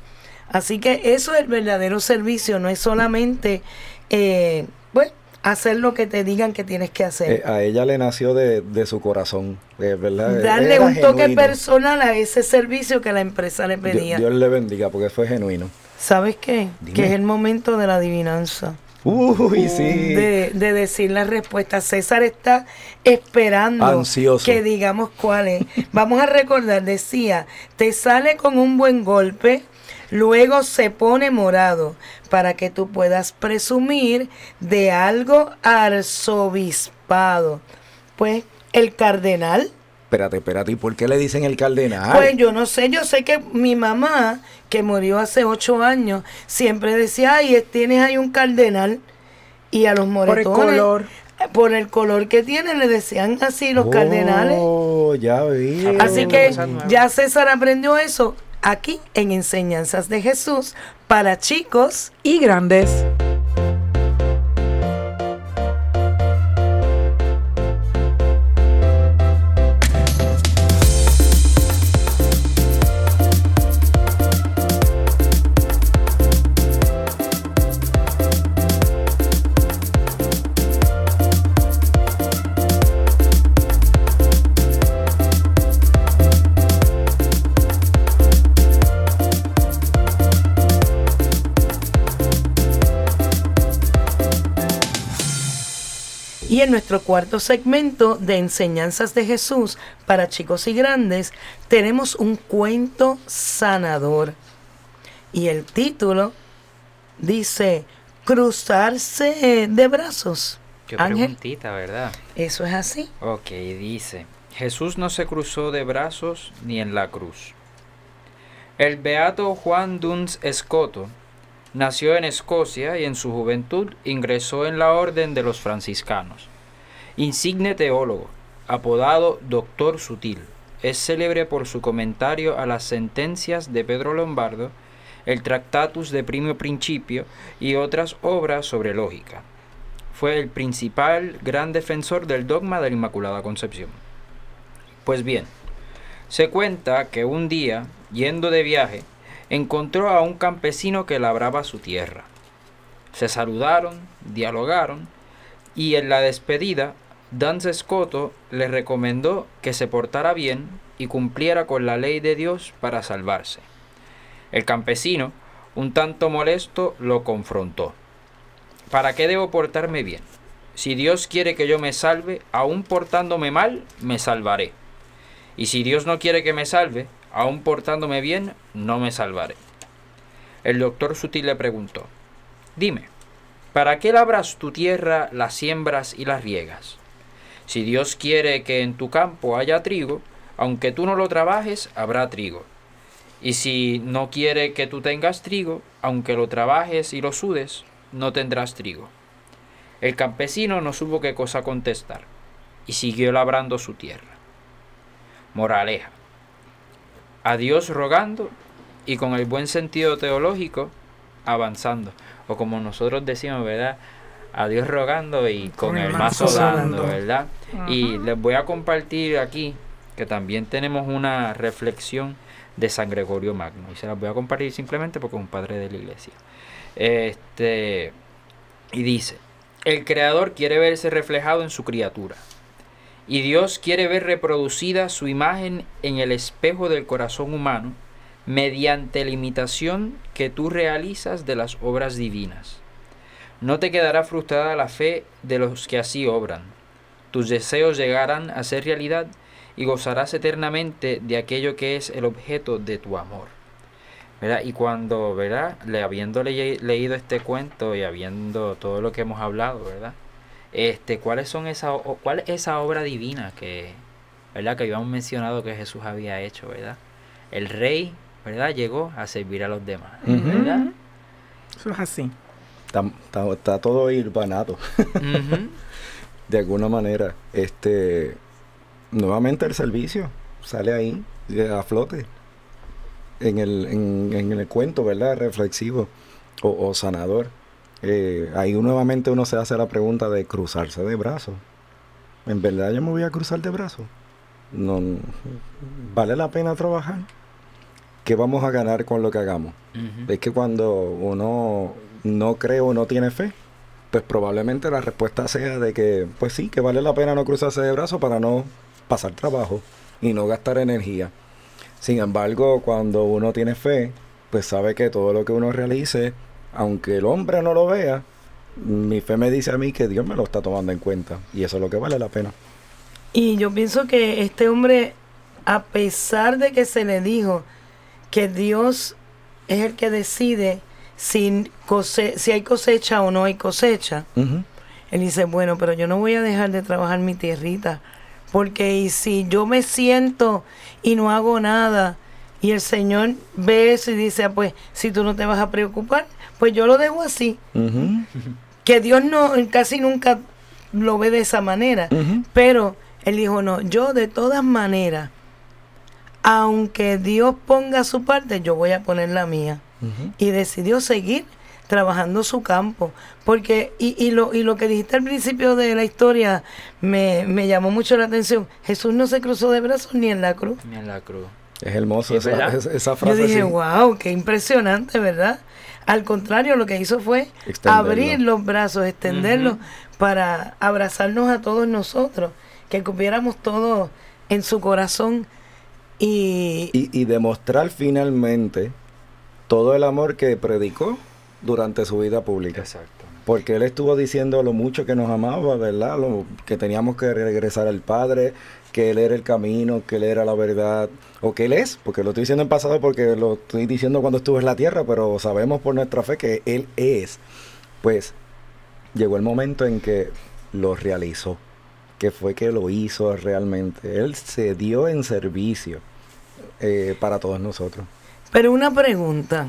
Así que eso es el verdadero servicio, no es solamente, eh, pues, hacer lo que te digan que tienes que hacer. Eh, a ella le nació de, de su corazón, eh, ¿verdad? Darle Era un toque genuino. personal a ese servicio que la empresa le pedía. Dios le bendiga porque fue genuino. ¿Sabes qué? Dime. Que es el momento de la adivinanza. Uy, sí. de, de decir la respuesta. César está esperando Ansioso. que digamos cuál es. Vamos a recordar, decía, te sale con un buen golpe, luego se pone morado para que tú puedas presumir de algo arzobispado. Pues el cardenal Espérate, espérate. ¿Y por qué le dicen el cardenal? pues yo no sé, yo sé que mi mamá, que murió hace ocho años, siempre decía, ay, tienes ahí un cardenal. Y a los Por el moretones, color. eh, por el color que tiene, le decían así los Oh, cardenales. ya vi. Así Oh. que ya César aprendió eso aquí en Enseñanzas de Jesús para chicos. Y grandes. Y en nuestro cuarto segmento de enseñanzas de Jesús para chicos y grandes, tenemos un cuento sanador. Y el título dice, cruzarse de brazos. Qué Ángel. preguntita, ¿verdad? Eso es así. Ok, dice, Jesús no se cruzó de brazos ni en la cruz. El beato Juan Duns Escoto nació en Escocia y en su juventud ingresó en la orden de los franciscanos. Insigne teólogo, apodado Doctor Sutil, es célebre por su comentario a las sentencias de Pedro Lombardo, el Tractatus de Primo Principio y otras obras sobre lógica. Fue el principal gran defensor del dogma de la Inmaculada Concepción. Pues bien, se cuenta que un día, yendo de viaje, encontró a un campesino que labraba su tierra. Se saludaron, dialogaron, y en la despedida, Danz Scotto le recomendó que se portara bien y cumpliera con la ley de Dios para salvarse. El campesino, un tanto molesto, lo confrontó. ¿Para qué debo portarme bien? Si Dios quiere que yo me salve, aun portándome mal, me salvaré. Y si Dios no quiere que me salve, aun portándome bien, no me salvaré. El doctor Sutil le preguntó, dime, ¿para qué labras tu tierra, la siembras y las riegas? Si Dios quiere que en tu campo haya trigo, aunque tú no lo trabajes, habrá trigo. Y si no quiere que tú tengas trigo, aunque lo trabajes y lo sudes, no tendrás trigo. El campesino no supo qué cosa contestar y siguió labrando su tierra. Moraleja. A Dios rogando y con el buen sentido teológico avanzando. O como nosotros decimos, ¿verdad? A Dios rogando y con, el mazo dando, ¿verdad? Y les voy a compartir aquí que también tenemos una reflexión de San Gregorio Magno. Y se las voy a compartir simplemente porque es un padre de la iglesia. Este, y dice, el Creador quiere verse reflejado en su criatura. Y Dios quiere ver reproducida su imagen en el espejo del corazón humano mediante la imitación que tú realizas de las obras divinas. No te quedará frustrada la fe de los que así obran. Tus deseos llegarán a ser realidad y gozarás eternamente de aquello que es el objeto de tu amor. ¿verdad? Y cuando, ¿verdad? Le, habiendo le- leído este cuento y habiendo todo lo que hemos hablado, ¿verdad? Este, ¿cuáles son esa, o- cuál es esa obra divina que, ¿verdad? Que habíamos mencionado que Jesús había hecho, ¿verdad? El rey, ¿verdad? Llegó a servir a los demás. Eso es así. Está, está- está todo hilvanado, de alguna manera. Este, nuevamente el servicio sale ahí eh, a flote en el, en, en el cuento, ¿verdad? Reflexivo o, o sanador. Eh, ahí nuevamente uno se hace la pregunta de cruzarse de brazos. ¿En verdad yo me voy a cruzar de brazos? No, ¿Vale la pena trabajar? ¿Qué vamos a ganar con lo que hagamos? Es que cuando uno no cree o no tiene fe, pues probablemente la respuesta sea de que, pues sí, que vale la pena no cruzarse de brazos para no pasar trabajo y no gastar energía. Sin embargo, cuando uno tiene fe, pues sabe que todo lo que uno realice, aunque el hombre no lo vea, mi fe me dice a mí que Dios me lo está tomando en cuenta y eso es lo que vale la pena. Y yo pienso que este hombre, a pesar de que se le dijo que Dios es el que decide si, cose- si hay cosecha o no hay cosecha, él dice, bueno, pero yo no voy a dejar de trabajar mi tierrita, porque y si yo me siento y no hago nada, y el Señor ve eso y dice, ah, pues si tú no te vas a preocupar, pues yo lo dejo así. Que Dios no casi nunca lo ve de esa manera. Pero él dijo, no, yo de todas maneras, aunque Dios ponga su parte, yo voy a poner la mía. Y decidió seguir trabajando su campo. Porque, y, y, lo, y lo que dijiste al principio de la historia me, me llamó mucho la atención. Jesús no se cruzó de brazos ni en la cruz. Ni en la cruz. Es hermoso Sí, esa, esa- esa Yo frase. dije, sí. wow, qué impresionante, ¿verdad? Al contrario, lo que hizo fue Extenderlo. abrir los brazos, extenderlos para abrazarnos a todos nosotros, que cupiéramos todo en su corazón y, y, y demostrar finalmente todo el amor que predicó durante su vida pública. Exactamente. porque él estuvo diciendo lo mucho que nos amaba, ¿verdad? Lo, que teníamos que regresar al Padre, que él era el camino, que él era la verdad, o que él es, porque lo estoy diciendo en pasado porque lo estoy diciendo cuando estuve en la tierra, pero sabemos por nuestra fe que él es. Pues llegó el momento en que lo realizó, que fue que lo hizo realmente. Él se dio en servicio eh, para todos nosotros. Pero una pregunta.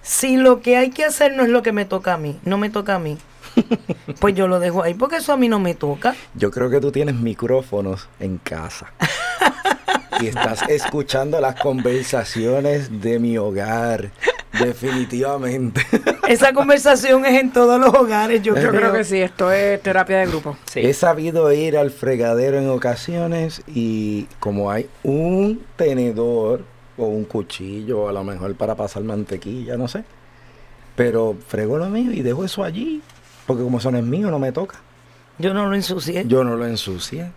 Si lo que hay que hacer no es lo que me toca a mí, no me toca a mí, pues yo lo dejo ahí porque eso a mí no me toca. Yo creo que tú tienes micrófonos en casa. y estás escuchando las conversaciones de mi hogar. Definitivamente. Esa conversación es en todos los hogares, yo, Yo creo. creo que sí, esto es terapia de grupo. Sí. He sabido ir al fregadero en ocasiones y como hay un tenedor o un cuchillo a lo mejor para pasar mantequilla, no sé. Pero frego lo mío y dejo eso allí. Porque como eso no es mío, no me toca. Yo no lo ensucié. Yo no lo ensucié.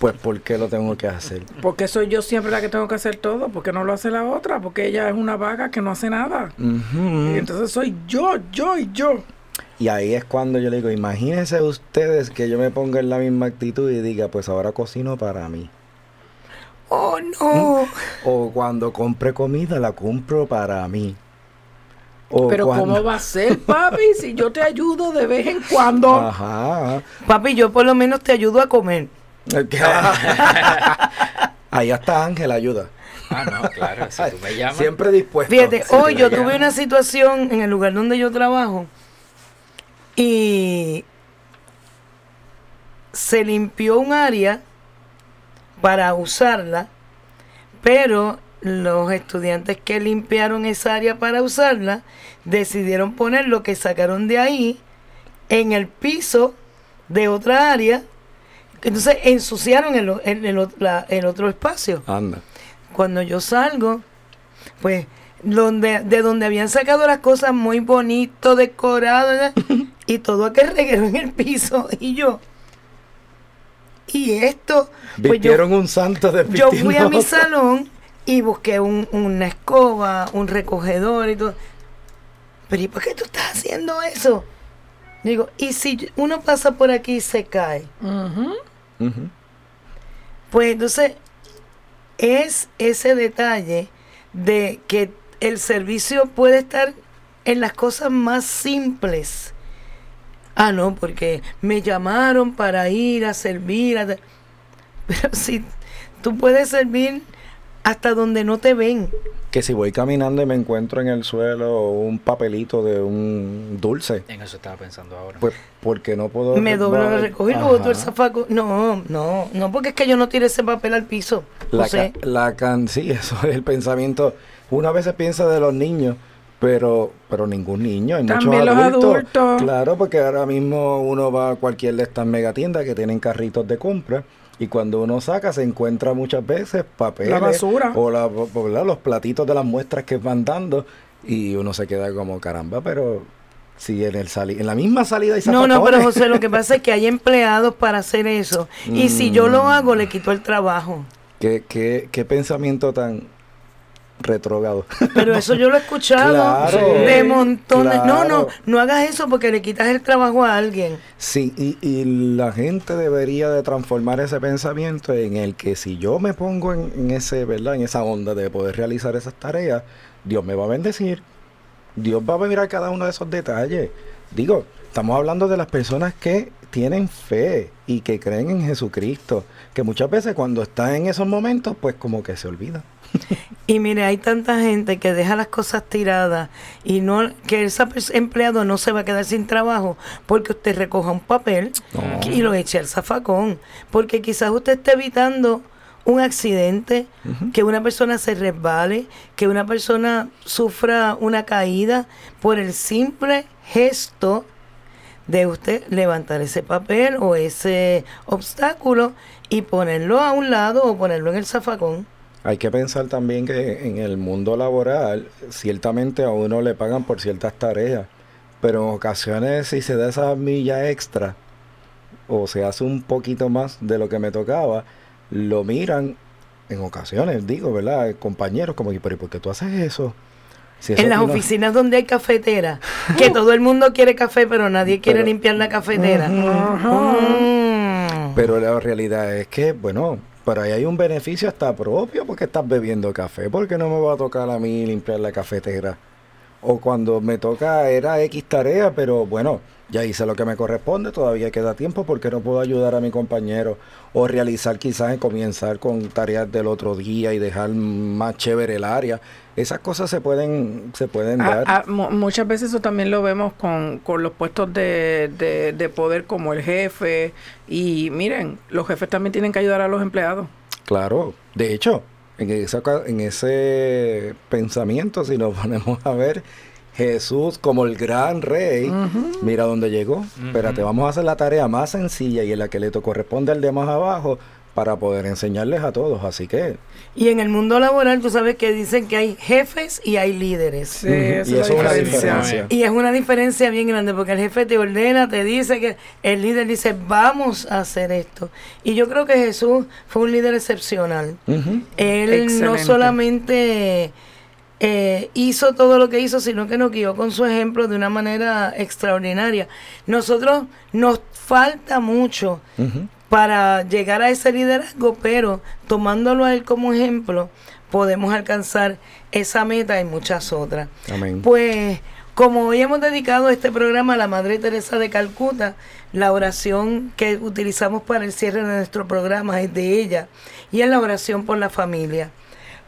Pues ¿por qué lo tengo que hacer? Porque soy yo siempre la que tengo que hacer todo, porque no lo hace la otra, porque ella es una vaga que no hace nada. Y entonces soy yo, yo y yo. Y ahí es cuando yo le digo, imagínense ustedes que yo me ponga en la misma actitud y diga, pues ahora cocino para mí. Oh, no. O cuando compre comida, la compro para mí. O Pero cuando- ¿cómo va a ser, papi, si yo te ayudo de vez en cuando? Ajá. Papi, yo por lo menos te ayudo a comer. Ahí está Ángel, ayuda. Ah, no, claro, si tú me llamas. Siempre dispuesto. Fíjate, Si hoy yo tuve una situación en el lugar donde yo trabajo y se limpió un área para usarla, pero los estudiantes que limpiaron esa área para usarla decidieron poner lo que sacaron de ahí en el piso de otra área. Entonces ensuciaron el, el- la- el otro espacio Anda. cuando yo salgo, pues donde, de donde habían sacado las cosas muy bonito, decorado, y todo aquel reguero en el piso, y yo, y esto, pues yo, Vistieron un santo de yo fui a mi salón y busqué un- una escoba, un recogedor y todo. Pero ¿y por qué tú estás haciendo eso? Digo, ¿y si uno pasa por aquí y se cae? Ujú. Pues entonces es ese detalle de que el servicio puede estar en las cosas más simples. Ah, no, porque me llamaron para ir a servir. a- Pero si tú puedes servir hasta donde no te ven. Que si voy caminando y me encuentro en el suelo un papelito de un dulce, En eso estaba pensando ahora. pues porque no puedo... Me doblo a recoger, luego tú el zafaco. No, no, no, porque es que yo no tiré ese papel al piso. La, José. ca- la can sí, eso es el pensamiento. Una vez se piensa de los niños, pero pero ningún niño, hay muchos También los adultos. adultos. Claro, porque ahora mismo uno va a cualquier de estas megatiendas que tienen carritos de compra y cuando uno saca se encuentra muchas veces papeles La basura. o la- ¿verdad? los platitos de las muestras que van dando y uno se queda como caramba, pero si en el sali en la misma salida hay No, no, zafacones. pero José, lo que pasa es que hay empleados para hacer eso. Y si yo lo Mm. hago, le quito el trabajo. ¿Qué, qué, qué pensamiento tan retrógrado. Pero eso yo lo he escuchado Claro, de montones. No, no, no hagas eso porque le quitas el trabajo a alguien. Sí, y, y la gente debería de transformar ese pensamiento en el que si yo me pongo en, en ese, ¿verdad? En esa onda de poder realizar esas tareas, Dios me va a bendecir. Dios va a mirar cada uno de esos detalles. Digo, estamos hablando de las personas que tienen fe y que creen en Jesucristo, que muchas veces cuando están en esos momentos, pues como que se olvidan. Y mire, hay tanta gente que deja las cosas tiradas y no que ese empleado no se va a quedar sin trabajo porque usted recoja un papel No. y lo eche al zafacón. Porque quizás usted esté evitando un accidente, que una persona se resbale, que una persona sufra una caída por el simple gesto de usted levantar ese papel o ese obstáculo y ponerlo a un lado o ponerlo en el zafacón. Hay que pensar también que en el mundo laboral, ciertamente a uno le pagan por ciertas tareas, pero en ocasiones si se da esa milla extra o se hace un poquito más de lo que me tocaba, lo miran en ocasiones, digo, ¿verdad? Compañeros como que, pero ¿y por qué tú haces eso? Si en las no- oficinas donde hay cafetera, que todo el mundo quiere café, pero nadie quiere Pero- limpiar la cafetera. Pero la realidad es que, bueno, por ahí hay un beneficio hasta propio porque estás bebiendo café. porque no me va a tocar a mí limpiar la cafetera? O cuando me toca era X tarea, pero bueno, ya hice lo que me corresponde, todavía queda tiempo porque no puedo ayudar a mi compañero. O realizar quizás comenzar con tareas del otro día y dejar más chévere el área. Esas cosas se pueden, se pueden Ah, dar. ah, mu- muchas veces eso también lo vemos con, con los puestos de, de, de poder como el jefe. Y miren, los jefes también tienen que ayudar a los empleados. Claro, de hecho, en, esa en ese pensamiento, si nos ponemos a ver, Jesús como el gran rey, mira dónde llegó. Espérate, vamos a hacer la tarea más sencilla y en la que le corresponde al de más abajo para poder enseñarles a todos. Así que, Y en el mundo laboral, tú sabes que dicen que hay jefes y hay líderes. Sí, y es eso la es una diferencia. Y es una diferencia bien grande porque el jefe te ordena, te dice que el líder dice, vamos a hacer esto. Y yo creo que Jesús fue un líder excepcional. Él no solamente eh, hizo todo lo que hizo, sino que nos guió con su ejemplo de una manera extraordinaria. Nosotros nos falta mucho para llegar a ese liderazgo, pero tomándolo a él como ejemplo, podemos alcanzar esa meta y muchas otras. amén. Pues como hoy hemos dedicado este programa a la Madre Teresa de Calcuta, la oración que utilizamos para el cierre de nuestro programa es de ella y es la oración por la familia.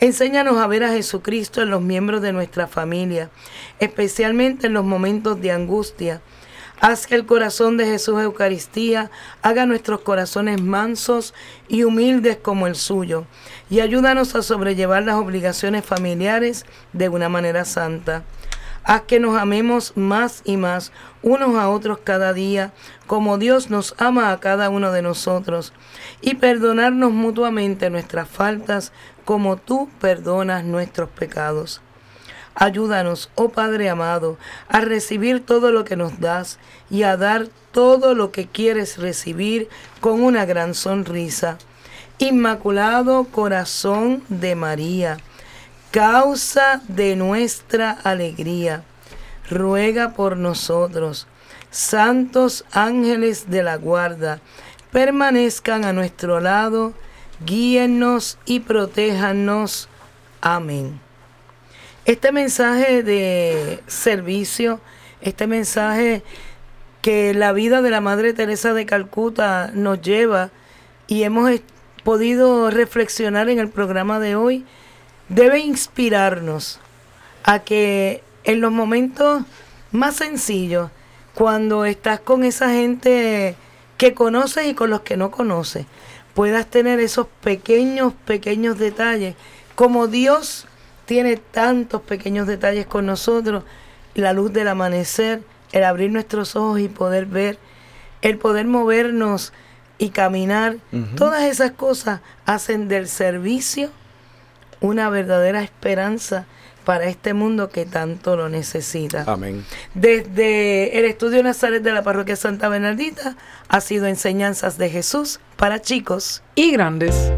Enséñanos a ver a Jesucristo en los miembros de nuestra familia, especialmente en los momentos de angustia. Haz que el corazón de Jesús Eucaristía haga nuestros corazones mansos y humildes como el suyo, y ayúdanos a sobrellevar las obligaciones familiares de una manera santa. Haz que nos amemos más y más unos a otros cada día, como Dios nos ama a cada uno de nosotros, y perdonarnos mutuamente nuestras faltas, como tú perdonas nuestros pecados. Ayúdanos, oh Padre amado, a recibir todo lo que nos das y a dar todo lo que quieres recibir con una gran sonrisa. Inmaculado Corazón de María, causa de nuestra alegría, ruega por nosotros. Santos ángeles de la guarda, permanezcan a nuestro lado, guíennos y protéjanos. Amén. Este mensaje de servicio, este mensaje que la vida de la Madre Teresa de Calcuta nos lleva y hemos podido reflexionar en el programa de hoy, debe inspirarnos a que en los momentos más sencillos, cuando estás con esa gente que conoces y con los que no conoces, puedas tener esos pequeños, pequeños detalles, como Dios tiene tantos pequeños detalles con nosotros, la luz del amanecer, el abrir nuestros ojos y poder ver, el poder movernos y caminar, todas esas cosas hacen del servicio una verdadera esperanza para este mundo que tanto lo necesita. Amén. Desde el estudio Nazaret de la Parroquia Santa Bernardita ha sido enseñanzas de Jesús para chicos. Y grandes.